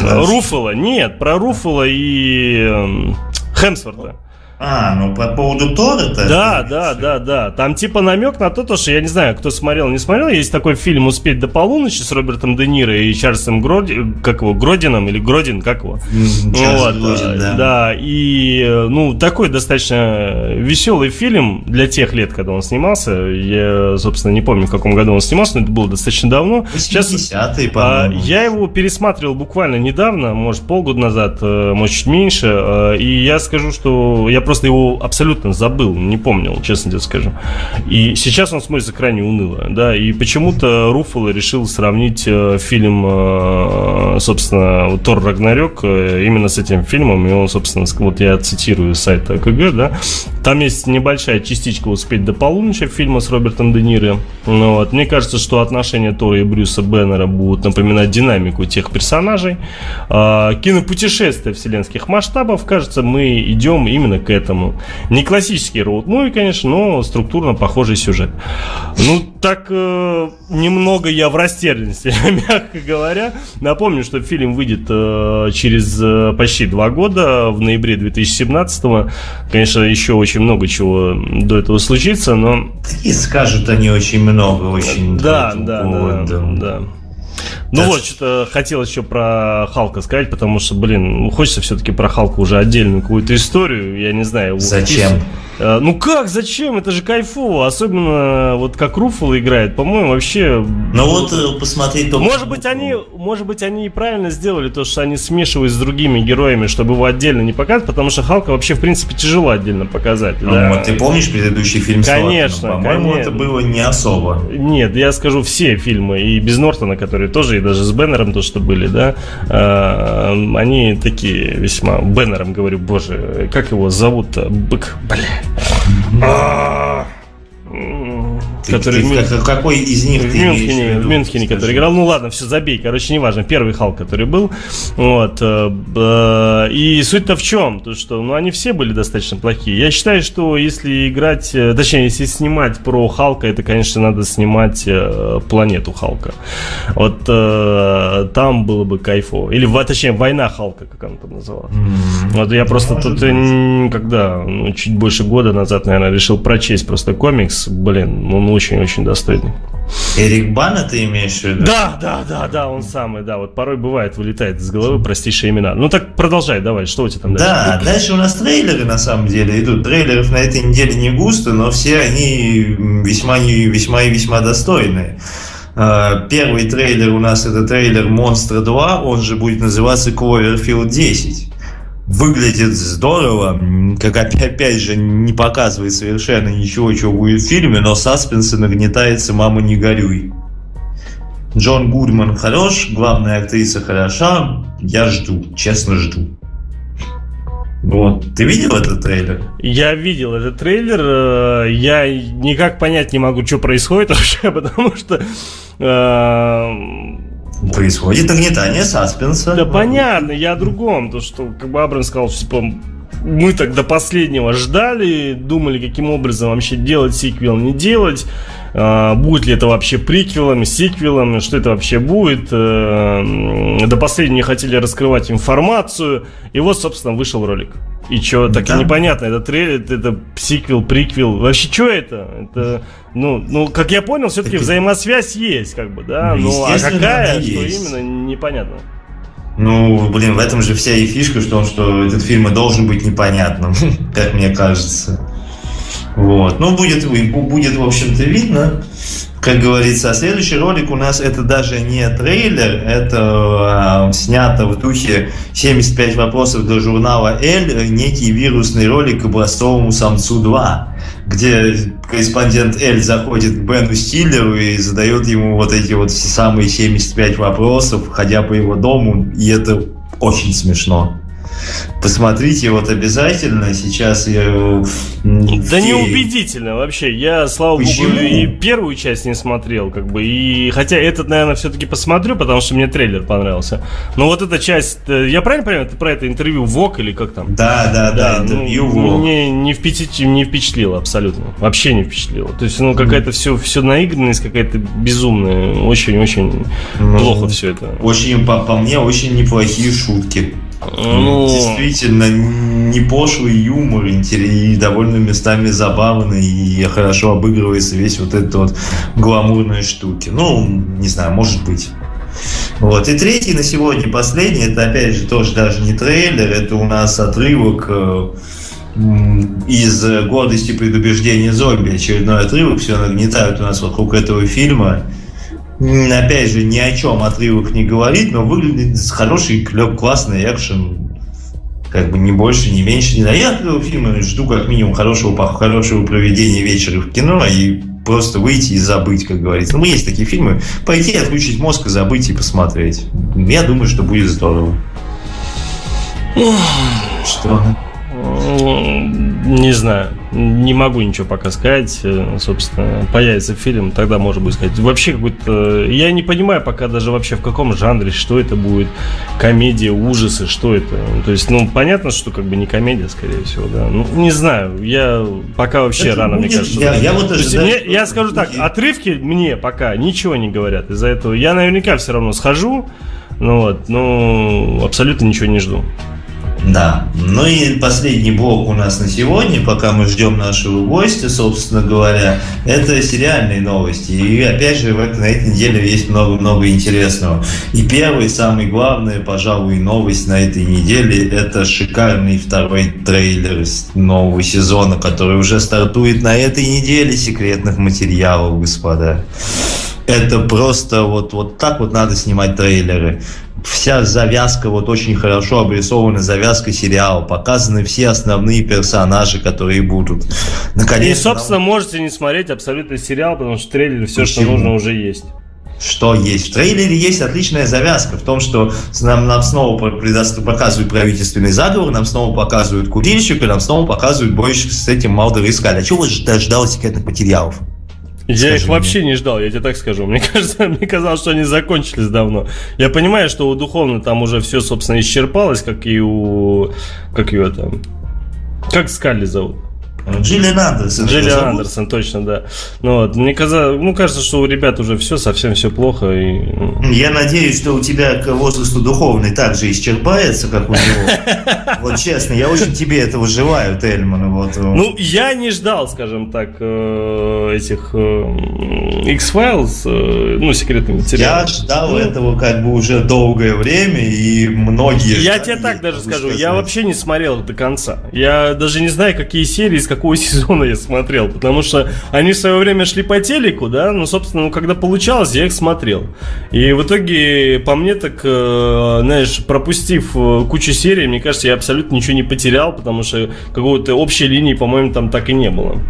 Speaker 3: Руфала. Нет, про Руфала и эм, Хемсворта.
Speaker 4: А, ну по поводу Тора-то?
Speaker 3: Да, да, да, да. Там типа намек на то, то, что я не знаю, кто смотрел, не смотрел. Есть такой фильм «Успеть до полуночи» с Робертом Де Ниро и Чарльзом Гроди, как его, Гродином или Гродин, как его?
Speaker 4: Ну, вот, Гродин, да.
Speaker 3: да. И, ну, такой достаточно веселый фильм для тех лет, когда он снимался. Я, собственно, не помню, в каком году он снимался, но это было достаточно давно.
Speaker 4: 80-е, по-моему.
Speaker 3: А, я его пересматривал буквально недавно, может, полгода назад, э, может, чуть меньше. Э, и я скажу, что я просто его абсолютно забыл, не помнил, честно тебе скажу. И сейчас он смотрится крайне уныло, да, и почему-то Руфало решил сравнить э, фильм, э, собственно, Тор Рагнарёк э, именно с этим фильмом, и он, собственно, вот я цитирую сайт КГ, да, там есть небольшая частичка «Успеть до полуночи» фильма с Робертом Де Ниро. Ну, вот. Мне кажется, что отношения Тора и Брюса Беннера будут напоминать динамику тех персонажей. А, кинопутешествие вселенских масштабов, кажется, мы идем именно к этому. Не классический роуд-муви, конечно, но структурно похожий сюжет. Ну, так э, немного я в растерянности, мягко говоря. Напомню, что фильм выйдет э, через э, почти два года, в ноябре 2017 -го. Конечно, еще очень много чего до этого случится, но...
Speaker 4: И скажут они очень много, очень...
Speaker 3: Да, да, да, да, да. Ну вот, что-то хотел еще про Халка сказать, потому что, блин, ну, хочется все-таки про Халка уже отдельную какую-то историю. Я не знаю.
Speaker 4: Зачем?
Speaker 3: Э, ну как, зачем? Это же кайфово. Особенно вот как Руфало играет, по-моему, вообще...
Speaker 4: Ну вот э, посмотреть
Speaker 3: только... Может быть, они, может быть, они и правильно сделали то, что они смешивают с другими героями, чтобы его отдельно не показать, потому что Халка вообще, в принципе, тяжело отдельно показать.
Speaker 4: Ну, да. вот ты помнишь предыдущий фильм
Speaker 3: Конечно,
Speaker 4: По-моему, это было не особо.
Speaker 3: Нет, я скажу все фильмы, и без Нортона, которые тоже, и даже с Беннером то, что были, да, э, они такие весьма... Беннером, говорю, боже, как его зовут-то? Бык, бля.
Speaker 4: Ты, который ты, в, какой из них
Speaker 3: в ты Мюнхене, в Мюнхене, который играл. Ну ладно, все, забей. Короче, неважно. Первый Халк, который был. Вот. Э, и суть-то в чем? То, что ну, они все были достаточно плохие. Я считаю, что если играть, э, точнее, если снимать про Халка, это, конечно, надо снимать э, планету Халка. Вот там было бы кайфово. Или, точнее, война Халка, как она там называлась. Mm-hmm. Вот я просто Может тут, быть. когда, ну, чуть больше года назад, наверное, решил прочесть просто комикс. Блин, он очень-очень достойный.
Speaker 4: Эрик Бана ты имеешь в виду?
Speaker 3: Да, да, да, да, он самый, да. Вот порой бывает, вылетает из головы простейшие имена. Ну так продолжай, давай, что у тебя там
Speaker 4: дальше? Да, дальше у нас трейлеры на самом деле идут. Трейлеров на этой неделе не густо, но все они весьма, весьма и весьма достойные. А, первый трейлер у нас это трейлер Монстра 2, он же будет называться Cloverfield 10 выглядит здорово, как опять же не показывает совершенно ничего, чего будет в фильме, но саспенс нагнетается «Мама, не горюй». Джон Гудман хорош, главная актриса хороша, я жду, честно жду. Вот. Ты видел этот трейлер?
Speaker 3: Я видел этот трейлер. Э, я никак понять не могу, что происходит вообще, потому что э,
Speaker 4: Происходит нагнетание саспенса.
Speaker 3: Да понятно, я о другом. То, что как бы Абрам сказал, типа, мы так до последнего ждали, думали, каким образом вообще делать сиквел, не делать. А, будет ли это вообще приквелом, сиквелом, что это вообще будет. Э, до последнего хотели раскрывать информацию. И вот, собственно, вышел ролик. И что, так да. и непонятно, это трейлер, это сиквел, приквел. Вообще, что это? Это, ну, ну, как я понял, все-таки это... взаимосвязь есть, как бы, да. Ну, ну а какая, что именно, непонятно.
Speaker 4: Ну, блин, в этом же вся и фишка, что, что этот фильм и должен быть непонятным, как мне кажется. Вот. Ну, будет, будет, в общем-то, видно. Как говорится, а следующий ролик у нас это даже не трейлер, это э, снято в духе 75 вопросов для журнала «Эль», некий вирусный ролик к образцовому самцу 2, где корреспондент Эль заходит к Бену Стиллеру и задает ему вот эти вот самые 75 вопросов, ходя по его дому, и это очень смешно. Посмотрите вот обязательно. Сейчас я...
Speaker 3: Да не убедительно вообще. Я, слава Почему? богу, и первую часть не смотрел, как бы. И хотя этот, наверное, все-таки посмотрю, потому что мне трейлер понравился. Но вот эта часть, э, я правильно понимаю, ты про это интервью ВОК или как там?
Speaker 4: Да, да, да, да интервью ну,
Speaker 3: ВОК. Мне не, впечатлило, не впечатлило абсолютно. Вообще не впечатлило. То есть, ну, какая-то все, все наигранность какая-то безумная. Очень-очень ну, плохо все это.
Speaker 4: Очень, по, по мне, очень неплохие шутки. Ну... Действительно, не пошлый юмор, и довольно местами забавный, и хорошо обыгрывается весь вот этот вот гламурные штуки. Ну, не знаю, может быть. Вот. И третий на сегодня, последний, это опять же тоже даже не трейлер, это у нас отрывок э, из «Гордости и предубеждения зомби». Очередной отрывок, все нагнетают у нас вокруг этого фильма опять же, ни о чем отрывок не говорит, но выглядит хороший, клёв, классный экшен. Как бы не больше, не меньше. Не знаю. Я этого фильма жду как минимум хорошего, хорошего проведения вечера в кино и просто выйти и забыть, как говорится. Ну, есть такие фильмы. Пойти, отключить мозг и забыть и посмотреть. Я думаю, что будет здорово.
Speaker 3: Что? Не знаю. Не могу ничего пока сказать. Э, собственно, появится фильм, тогда можно будет сказать. Вообще какой-то... Я не понимаю пока даже вообще в каком жанре, что это будет. Комедия, ужасы, что это. То есть, ну, понятно, что как бы не комедия, скорее всего, да. Ну, не знаю. Я пока вообще это рано, будет, мне кажется. Я, я, вот ожидаю, мне, я скажу так, отрывки мне пока ничего не говорят из-за этого. Я наверняка все равно схожу. Ну вот, ну, абсолютно ничего не жду.
Speaker 4: Да. Ну и последний блок у нас на сегодня, пока мы ждем нашего гостя, собственно говоря, это сериальные новости. И опять же, в на этой неделе есть много-много интересного. И первый, самый главный, пожалуй, новость на этой неделе – это шикарный второй трейлер нового сезона, который уже стартует на этой неделе секретных материалов, господа. Это просто вот, вот так вот надо снимать трейлеры вся завязка, вот очень хорошо обрисована завязка сериала, показаны все основные персонажи, которые будут.
Speaker 3: Наконец, И, собственно, нам... можете не смотреть абсолютно сериал, потому что в трейлере все, Почему? что нужно, уже есть.
Speaker 4: Что есть? В трейлере есть отличная завязка в том, что нам, нам снова показывают правительственный заговор, нам снова показывают курильщика, нам снова показывают бой с этим Малдер Искали. А чего вы ждали секретных материалов?
Speaker 3: Я их вообще не ждал, я тебе так скажу. Мне кажется, мне казалось, что они закончились давно. Я понимаю, что у Духовно там уже все, собственно, исчерпалось, как и у... Как ее там... Как Скалли зовут?
Speaker 4: Джиллиан Андерсон.
Speaker 3: Джиллиан Андерсон, точно, да. Ну, вот, мне казалось, ну, кажется, что у ребят уже все, совсем все плохо. И...
Speaker 4: Ну. Я надеюсь, что у тебя к возрасту духовный также исчерпается, как у него. Вот честно, я очень тебе этого желаю, Тельман. Вот.
Speaker 3: Ну, я не ждал, скажем так, э, этих э, X-Files, э, ну, секретных материалов.
Speaker 4: Я ждал ну, этого как бы уже долгое время, и многие...
Speaker 3: Я тебе так даже скажу, я вообще не смотрел до конца. Я даже не знаю, какие серии, из какого сезона я смотрел, потому что они в свое время шли по телеку, да, ну, собственно, ну, когда получалось, я их смотрел. И в итоге, по мне, так, э, знаешь, пропустив э, кучу серий, мне кажется, я абсолютно ничего не потерял, потому что какого-то общей линии, по-моему, там так и не было.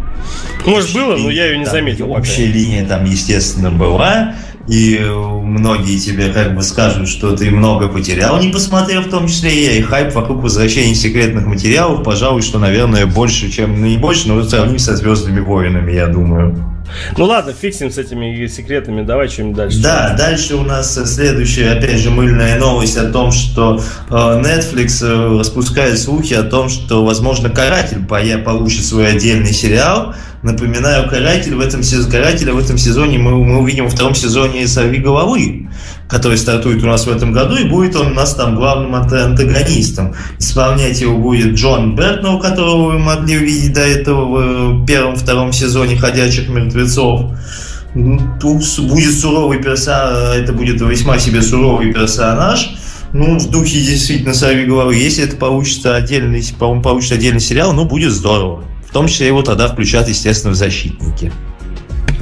Speaker 3: Может, было, но я ее не заметил.
Speaker 4: Общая линия там, естественно, была и многие тебе как бы скажут, что ты много потерял, не посмотрев в том числе я, и хайп вокруг возвращения секретных материалов, пожалуй, что, наверное, больше, чем, не больше, но сравним со «Звездными войнами», я думаю.
Speaker 3: Ну ладно, фиксим с этими секретами, давай что-нибудь дальше.
Speaker 4: Да, дальше у нас следующая, опять же, мыльная новость о том, что э, Netflix э, распускает слухи о том, что, возможно, «Каратель» получит свой отдельный сериал, Напоминаю, каратель в этом, карателя в этом сезоне мы, мы увидим во втором сезоне «Сорви головы», который стартует у нас в этом году, и будет он у нас там главным антагонистом. Исполнять его будет Джон Бертнелл, которого вы могли увидеть до этого в первом-втором сезоне «Ходячих мертвецов». Тут будет суровый персонаж, это будет весьма себе суровый персонаж, ну, в духе действительно «Сорви головы». Если это получится отдельный, по-моему, получится отдельный сериал, ну, будет здорово. В том числе его тогда включат, естественно, в защитники.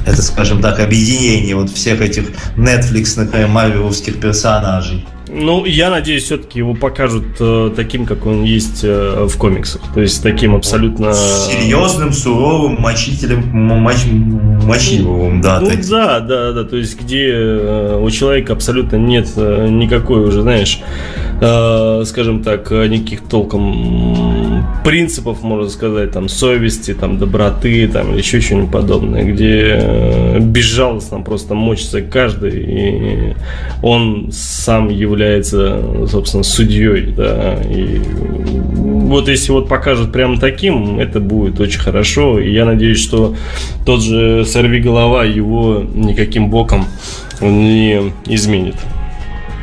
Speaker 4: Это, скажем так, объединение вот всех этих Netflix, марвеловских персонажей.
Speaker 3: Ну, я надеюсь, все-таки его покажут э, таким, как он есть э, в комиксах. То есть таким абсолютно...
Speaker 4: Серьезным, суровым, мочителем, моч... мочивым, да.
Speaker 3: Ну, да, да, да. То есть где э, у человека абсолютно нет э, никакой уже, знаешь, э, скажем так, никаких толком принципов, можно сказать, там, совести, там, доброты, там, или еще что-нибудь подобное, где э, безжалостно просто мочится каждый, и он сам является является, собственно, судьей, да, и вот если вот покажут прям таким, это будет очень хорошо, и я надеюсь, что тот же «Сорви голова» его никаким боком не изменит.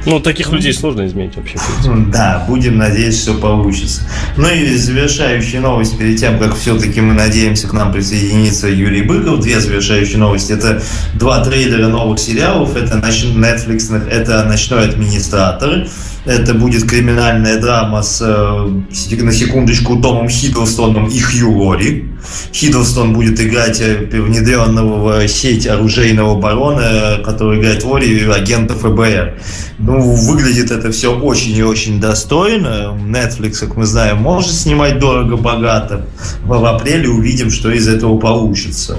Speaker 3: Ну, таких людей сложно изменить вообще.
Speaker 4: Да, будем надеяться, что получится. Ну и завершающая новость перед тем, как все-таки мы надеемся к нам присоединиться Юрий Быков. Две завершающие новости. Это два трейлера новых сериалов. Это Netflix, это «Ночной администратор». Это будет криминальная драма с, э, на секундочку, Томом Хиддлстоном и Хью Лори. Хиддлстон будет играть э, внедренного в сеть оружейного барона, который играет Лори, агента ФБР. Ну, выглядит это все очень и очень достойно. Netflix, как мы знаем, может снимать дорого-богато. В апреле увидим, что из этого получится.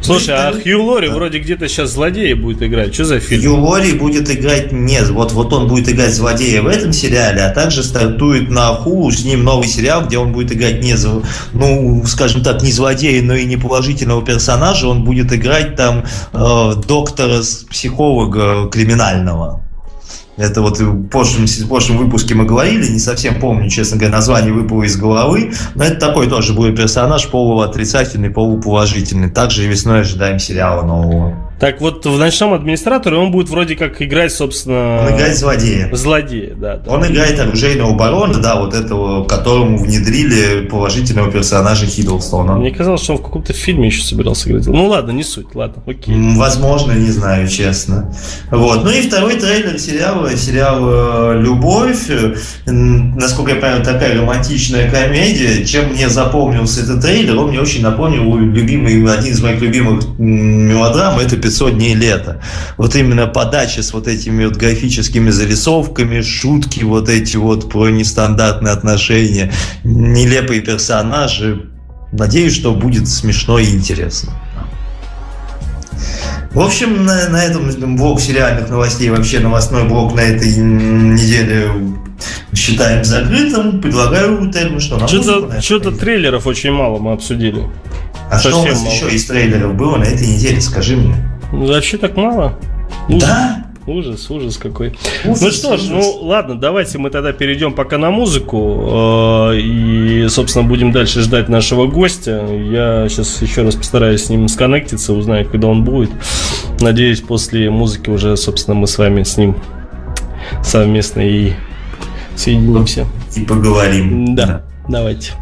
Speaker 3: Слушай, а Хью Лори вроде где-то сейчас злодея будет играть. Что за фильм?
Speaker 4: Хью Лори будет играть нет, вот, вот он будет играть злодея в этом сериале, а также стартует на Хулу с ним новый сериал, где он будет играть не, ну, скажем так, не злодея, но и не положительного персонажа. Он будет играть там э, доктора, психолога криминального. Это вот в прошлом, в прошлом выпуске мы говорили, не совсем помню, честно говоря, название выпало из головы, но это такой тоже будет персонаж полуотрицательный, полуположительный. Также весной ожидаем сериала нового.
Speaker 3: Так вот, в «Ночном администраторе» он будет вроде как играть, собственно...
Speaker 4: Он играет злодея.
Speaker 3: Злодея, да. да.
Speaker 4: Он играет оружейного барона, да, вот этого, которому внедрили положительного персонажа Хиддлстона.
Speaker 3: Мне казалось, что он в каком-то фильме еще собирался играть. Ну ладно, не суть, ладно, окей.
Speaker 4: Возможно, не знаю, честно. Вот. Ну и второй трейлер сериала, сериал э, «Любовь». Насколько я понимаю, такая романтичная комедия. Чем мне запомнился этот трейлер, он мне очень напомнил любимый, один из моих любимых мелодрам, это 500 дней лета. Вот именно подача с вот этими вот графическими зарисовками, шутки вот эти вот про нестандартные отношения, нелепые персонажи. Надеюсь, что будет смешно и интересно. В общем, на, на этом блок сериальных новостей, вообще новостной блок на этой неделе считаем закрытым. Предлагаю, Термин, что нам
Speaker 3: Что-то, что-то трейлеров очень мало мы обсудили.
Speaker 4: А что у нас мало. еще из трейлеров было на этой неделе, скажи мне?
Speaker 3: Ну, вообще так мало.
Speaker 4: Ужас. Да?
Speaker 3: Ужас, ужас какой. Ужас, ну что ж, ужас. ну ладно, давайте мы тогда перейдем пока на музыку э, и, собственно, будем дальше ждать нашего гостя. Я сейчас еще раз постараюсь с ним сконнектиться, узнаю, когда он будет. Надеюсь, после музыки уже, собственно, мы с вами с ним совместно и соединимся.
Speaker 4: И поговорим.
Speaker 3: Да, да. давайте.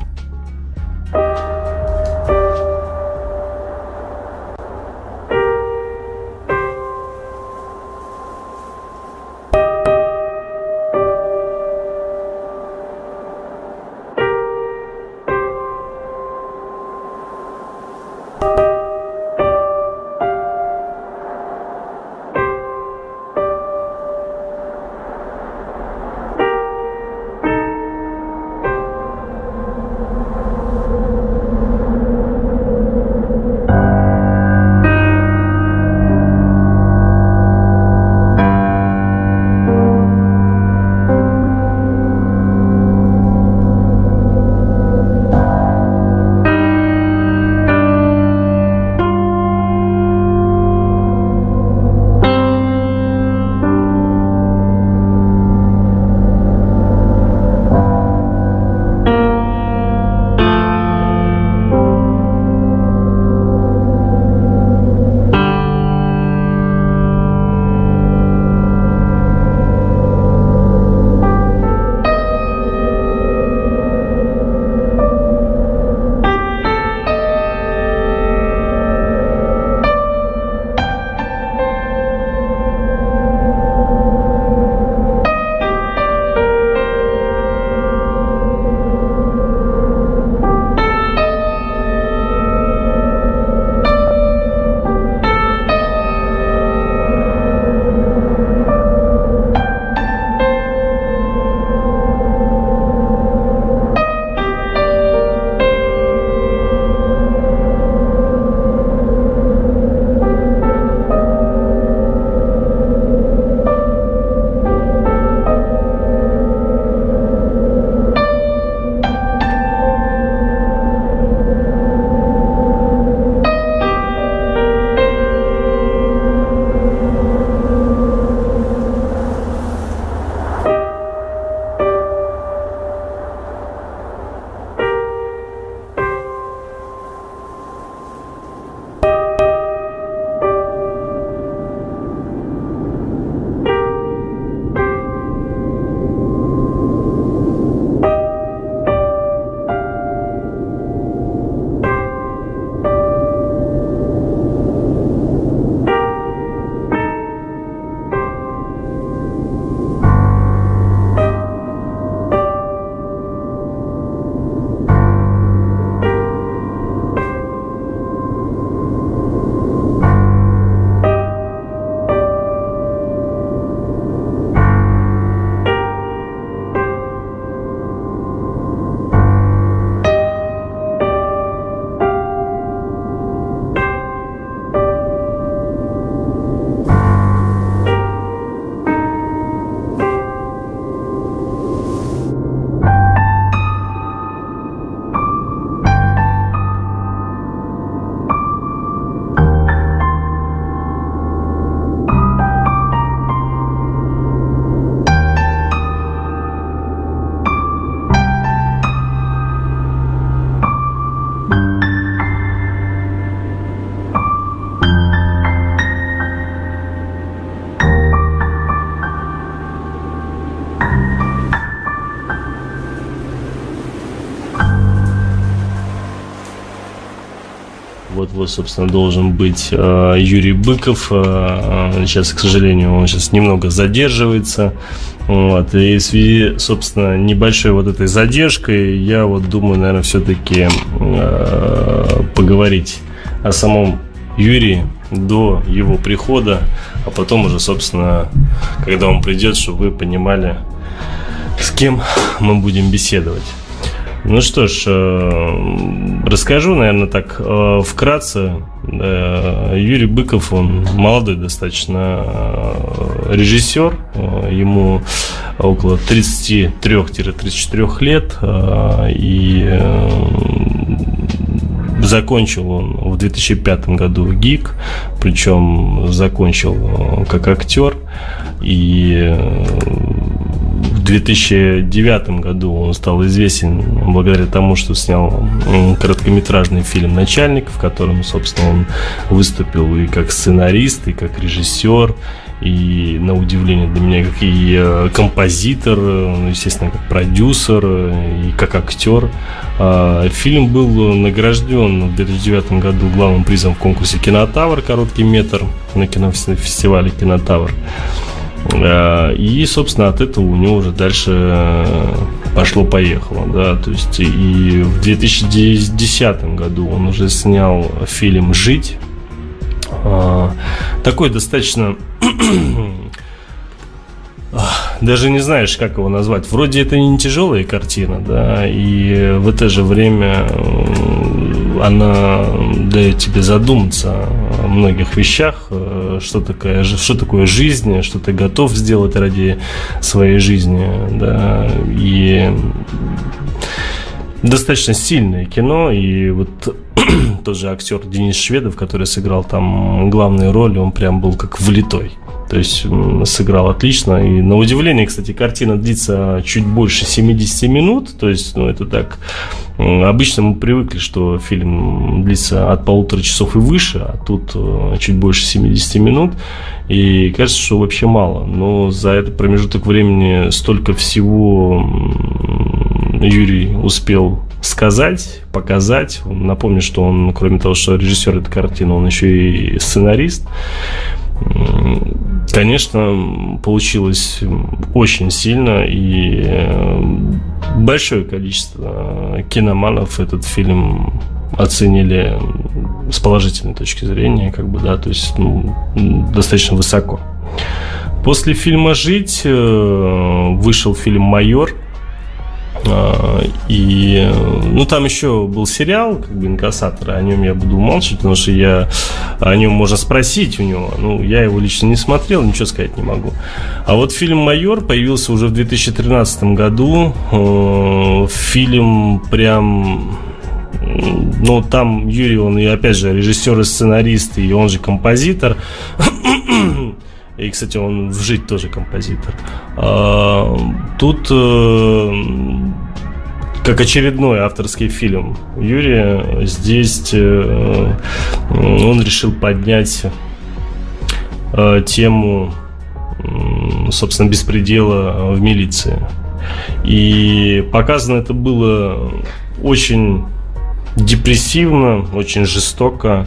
Speaker 3: Вот, собственно, должен быть э, Юрий Быков. Э, э, сейчас, к сожалению, он сейчас немного задерживается. Вот, и в связи, собственно, небольшой вот этой задержкой, я вот думаю, наверное, все-таки э, поговорить о самом Юрии до его прихода, а потом уже, собственно, когда он придет, чтобы вы понимали, с кем мы будем беседовать. Ну что ж, э, расскажу, наверное, так э, вкратце. Э, Юрий Быков, он молодой достаточно режиссер, ему около 33-34 лет, и закончил он в 2005 году ГИК, причем закончил как актер. И в 2009 году он стал известен благодаря тому, что снял короткометражный фильм «Начальник», в котором, собственно, он выступил и как сценарист, и как режиссер, и на удивление для меня как и э, композитор, ну, естественно, как продюсер и как актер. А, фильм был награжден в 2009 году главным призом в конкурсе «Кинотавр», короткий метр на кинофестивале «Кинотавр». А, и, собственно, от этого у него уже дальше э, пошло-поехало, да, то есть и в 2010 году он уже снял фильм «Жить», а, такой достаточно даже не знаешь, как его назвать. Вроде это не тяжелая картина, да, и в это же время она дает тебе задуматься о многих вещах, э, что такое, что такое жизнь, что ты готов сделать ради своей жизни, да, и достаточно сильное кино, и вот тот же актер Денис Шведов, который сыграл там главную роль, он прям был как влитой. То есть сыграл отлично. И на удивление, кстати, картина длится чуть больше 70 минут. То есть, ну, это так... Обычно мы привыкли, что фильм длится от полутора часов и выше, а тут э, чуть больше 70 минут. И кажется, что вообще мало. Но за этот промежуток времени столько всего Юрий успел сказать, показать. Напомню, что он, кроме того, что режиссер этой картины, он еще и сценарист. Конечно, получилось очень сильно, и э, большое количество киноманов этот фильм оценили с положительной точки зрения, как бы, да, то есть ну, достаточно высоко. После фильма «Жить» э, вышел фильм «Майор», и, ну, там еще был сериал, как бы, инкассатор, о нем я буду умалчивать, потому что я о нем можно спросить у него. Ну, я его лично не смотрел, ничего сказать не могу. А вот фильм «Майор» появился уже в 2013 году. Э, фильм прям ну, там Юрий, он и опять же режиссер и сценарист, и он же композитор. И, кстати, он в жить тоже композитор. А, тут э, как очередной авторский фильм Юрия, здесь э, он решил поднять э, тему, собственно, беспредела в милиции. И показано это было очень депрессивно, очень жестоко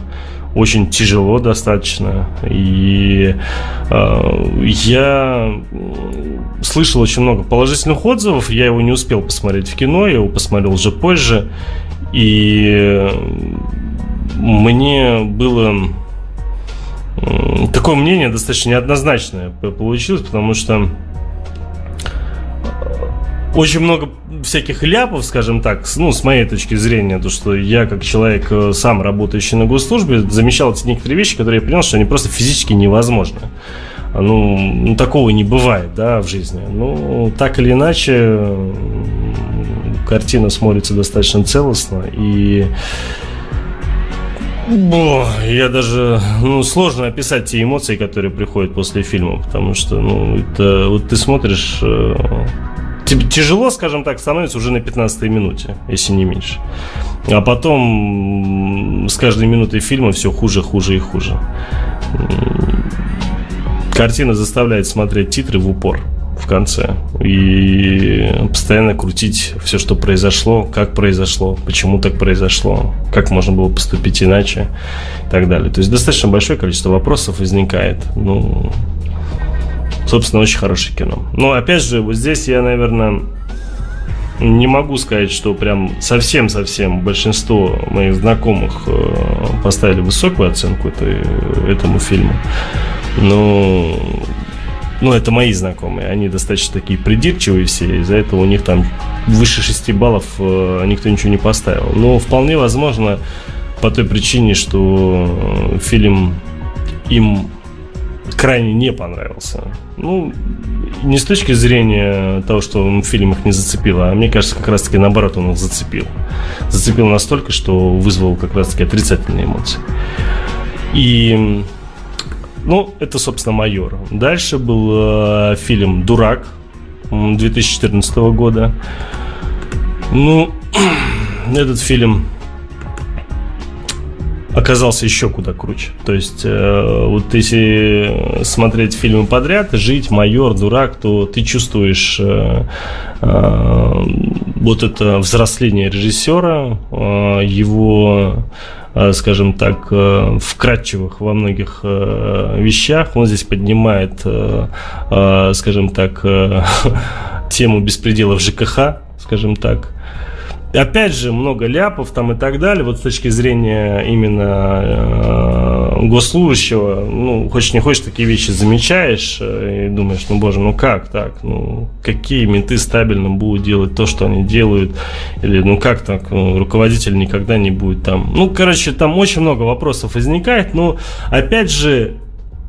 Speaker 3: очень тяжело достаточно. И э, я слышал очень много положительных отзывов. Я его не успел посмотреть в кино, я его посмотрел уже позже. И мне было такое мнение достаточно неоднозначное получилось, потому что очень много всяких ляпов, скажем так, ну, с моей точки зрения, то, что я, как человек, э, сам работающий на госслужбе, замечал эти некоторые вещи, которые я понял, что они просто физически невозможны. Ну, ну, такого не бывает, да, в жизни. Ну, так или иначе, картина смотрится достаточно целостно, и Бо, я даже, ну, сложно описать те эмоции, которые приходят после фильма, потому что, ну, это, вот ты смотришь э, тяжело, скажем так, становится уже на 15 минуте, если не меньше. А потом с каждой минутой фильма все хуже, хуже и хуже. Картина заставляет смотреть титры в упор в конце и постоянно крутить все, что произошло, как произошло, почему так произошло, как можно было поступить иначе и так далее. То есть достаточно большое количество вопросов возникает. Ну, собственно, очень хорошее кино. Но, опять же, вот здесь я, наверное, не могу сказать, что прям совсем-совсем большинство моих знакомых э, поставили высокую оценку этой, этому фильму. Но ну, это мои знакомые, они достаточно такие придирчивые все, из-за этого у них там выше 6 баллов э, никто ничего не поставил. Но вполне возможно по той причине, что фильм им крайне не понравился. Ну, не с точки зрения того, что фильм их не зацепил, а мне кажется, как раз-таки наоборот он их зацепил. Зацепил настолько, что вызвал как раз-таки отрицательные эмоции. И, ну, это, собственно, «Майор». Дальше был э, фильм «Дурак» 2014 года. Ну, этот фильм оказался еще куда круче. То есть, э, вот если смотреть фильмы подряд, жить, майор, дурак, то ты чувствуешь э, э, вот это взросление режиссера, э, его э, скажем так, э, вкрадчивых во многих вещах. Он здесь поднимает, скажем так, тему беспредела в ЖКХ, скажем так, опять же, много ляпов там и так далее. Вот с точки зрения именно э, госслужащего, ну, хочешь не хочешь, такие вещи замечаешь э, и думаешь, ну, боже, ну как так? Ну, какие менты стабильно будут делать то, что они делают? Или, ну, как так? Ну, руководитель никогда не будет там. Ну, короче, там очень много вопросов возникает, но, опять же,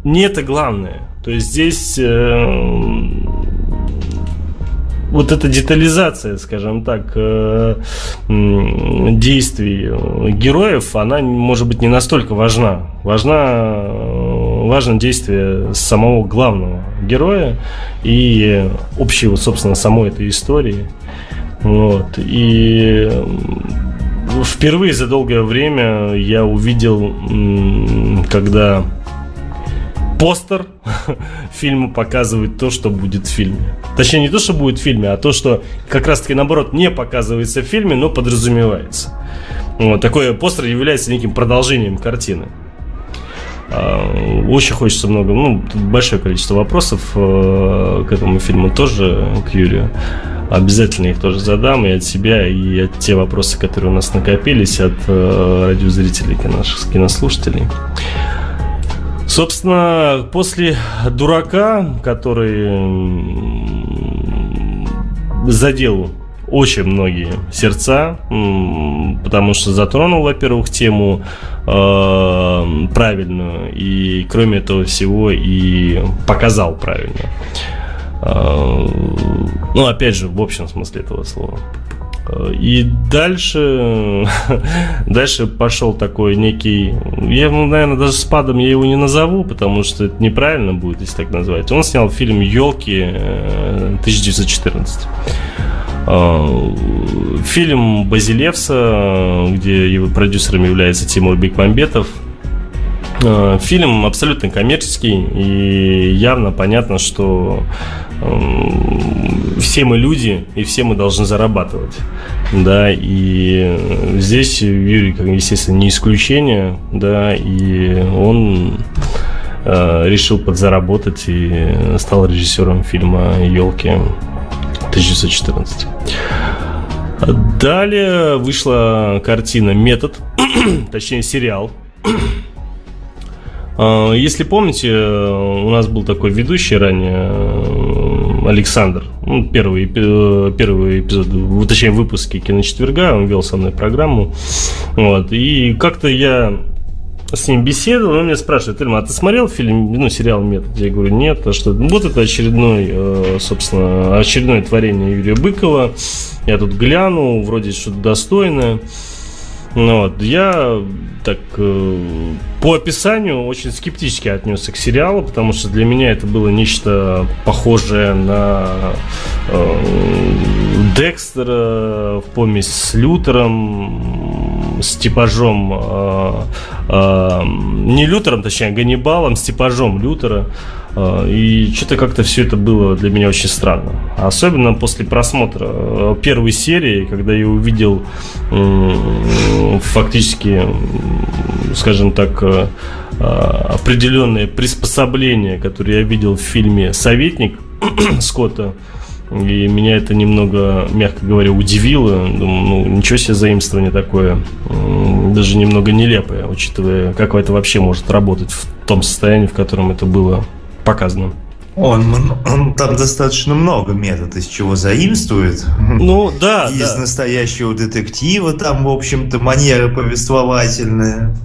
Speaker 3: не это главное. То есть здесь э, вот эта детализация, скажем так, э, действий героев, она может быть не настолько важна. Важна, важно действие самого главного героя и общего, собственно, самой этой истории. Вот. И впервые за долгое время я увидел, когда постер фильма показывает то, что будет в фильме. Точнее, не то, что будет в фильме, а то, что как раз-таки наоборот не показывается в фильме, но подразумевается. Вот, такой постер является неким продолжением картины. А, очень хочется много, ну, большое количество вопросов э, к этому фильму тоже, к Юрию. Обязательно их тоже задам и от себя, и от те вопросы, которые у нас накопились от э, радиозрителей, наших кинослушателей. Собственно, после дурака, который задел очень многие сердца, потому что затронул, во-первых, тему э, правильную, и кроме этого всего и показал правильно. Э, ну, опять же, в общем смысле этого слова. И дальше, дальше пошел такой некий, я, наверное, даже спадом я его не назову, потому что это неправильно будет, если так назвать. Он снял фильм «Елки» 1914. Э, фильм Базилевса, где его продюсером является Тимур Бекмамбетов. Э, фильм абсолютно коммерческий, и явно понятно, что все мы люди, и все мы должны зарабатывать. Да, и здесь Юрий, естественно, не исключение, да, и он э, решил подзаработать и стал режиссером фильма «Елки» 1914. Далее вышла картина «Метод», точнее сериал если помните, у нас был такой ведущий ранее, э, Александр, ну, первый, первый эпизод, точнее, выпуски киночетверга, он вел со мной программу. Вот, и как-то я с ним беседовал, он меня спрашивает, Ильма, а ты смотрел фильм, ну, сериал «Метод»? Я говорю, нет, а что? Вот это очередной, э, собственно, очередное творение Юрия Быкова. Я тут гляну, вроде что-то достойное. Ну, вот, я так э, по описанию очень скептически отнесся к сериалу, потому что для меня это было нечто похожее на э, Декстера в помесь с Лютером, с типажом э, э, не Лютером, точнее Ганнибалом, с типажом Лютера. А, и что-то как-то все это было для меня очень странно. Особенно после просмотра э, первой серии, когда я увидел фактически, скажем так, э, а, определенные приспособления, которые я видел в фильме «Советник» Скотта. И меня это немного, мягко говоря, удивило. Думаю, ну, ничего себе заимствование такое. Даже немного нелепое, учитывая, как это вообще может работать в том состоянии, в котором это было показано.
Speaker 4: Он, он там достаточно много метод, из чего заимствует.
Speaker 3: Ну, да.
Speaker 4: Из да. настоящего детектива там, в общем-то, манера повествовательная.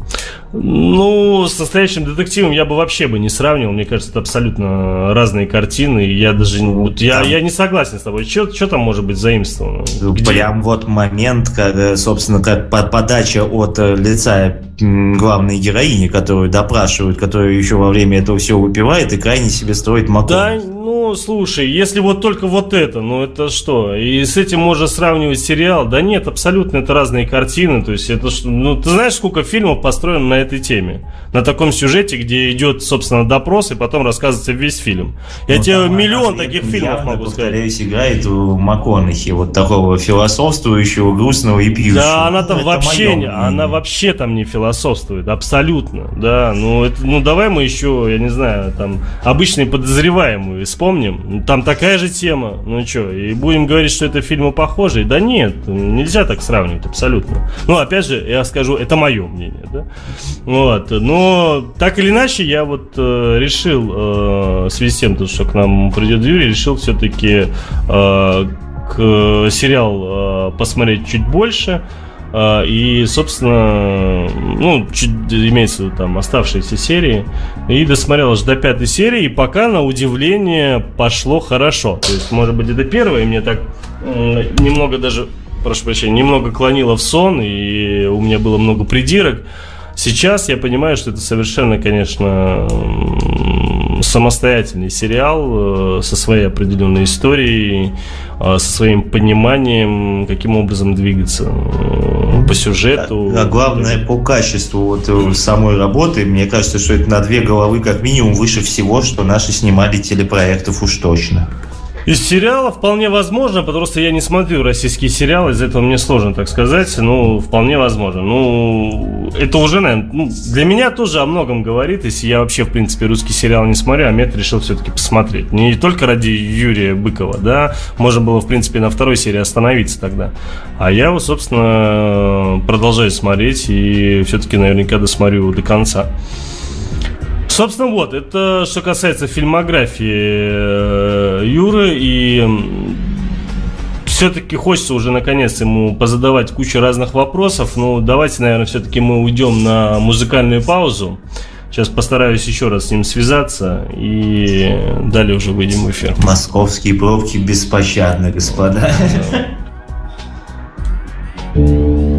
Speaker 3: Ну, с настоящим детективом я бы вообще бы не сравнивал. Мне кажется, это абсолютно разные картины. Я даже ну, вот, я, я не согласен с тобой. Что там может быть заимствовано?
Speaker 4: Ну, Где? Прям вот момент, когда, собственно, как подача от э, лица главной героини, которую допрашивают, которая еще во время этого все выпивает и крайне себе строит мотор.
Speaker 3: Да, ну, слушай, если вот только вот это, ну это что? И с этим можно сравнивать сериал? Да нет, абсолютно это разные картины. То есть это, ну, ты знаешь, сколько фильмов построено на этой теме? На таком сюжете, где идет, собственно, допрос, и потом рассказывается весь фильм. Я ну, тебе миллион таких фильмов могу сказать.
Speaker 4: играет в МакКонахи, вот такого философствующего, грустного и пьющего.
Speaker 3: Да, она там ну, вообще, не, она вообще там не философствует, абсолютно, да. Ну, это, ну давай мы еще, я не знаю, там, обычные подозреваемые вспомним вспомним, там такая же тема. Ну что, и будем говорить, что это фильмы похожие? Да нет, нельзя так сравнивать абсолютно. Ну, опять же, я скажу, это мое мнение, да? Вот, но так или иначе, я вот э, решил, э, в связи с тем, что к нам придет Юрий, решил все-таки э, к сериал э, посмотреть чуть больше. А, и, собственно, ну, чуть имеется там оставшиеся серии. И досмотрел аж до пятой серии, и пока, на удивление, пошло хорошо. То есть, может быть, это первое, и мне так немного даже, прошу прощения, немного клонило в сон, и у меня было много придирок. Сейчас я понимаю, что это совершенно, конечно, самостоятельный сериал э, со своей определенной историей, э, со своим пониманием, каким образом двигаться э, по сюжету.
Speaker 4: А, а главное, по качеству вот самой работы, мне кажется, что это на две головы как минимум выше всего, что наши снимали телепроектов уж точно.
Speaker 3: Из сериала вполне возможно, потому что я не смотрю российские сериалы, из-за этого мне сложно так сказать, ну, вполне возможно. Ну, это уже, наверное, ну, для меня тоже о многом говорит, если я вообще, в принципе, русский сериал не смотрю, а Мет решил все-таки посмотреть. Не только ради Юрия Быкова, да, можно было, в принципе, на второй серии остановиться тогда. А я вот, собственно, продолжаю смотреть и все-таки наверняка досмотрю до конца. Собственно, вот, это что касается фильмографии э, Юры, и все-таки хочется уже наконец ему позадавать кучу разных вопросов, но давайте, наверное, все-таки мы уйдем на музыкальную паузу. Сейчас постараюсь еще раз с ним связаться и далее уже выйдем в эфир.
Speaker 4: Московские пробки беспощадны, господа.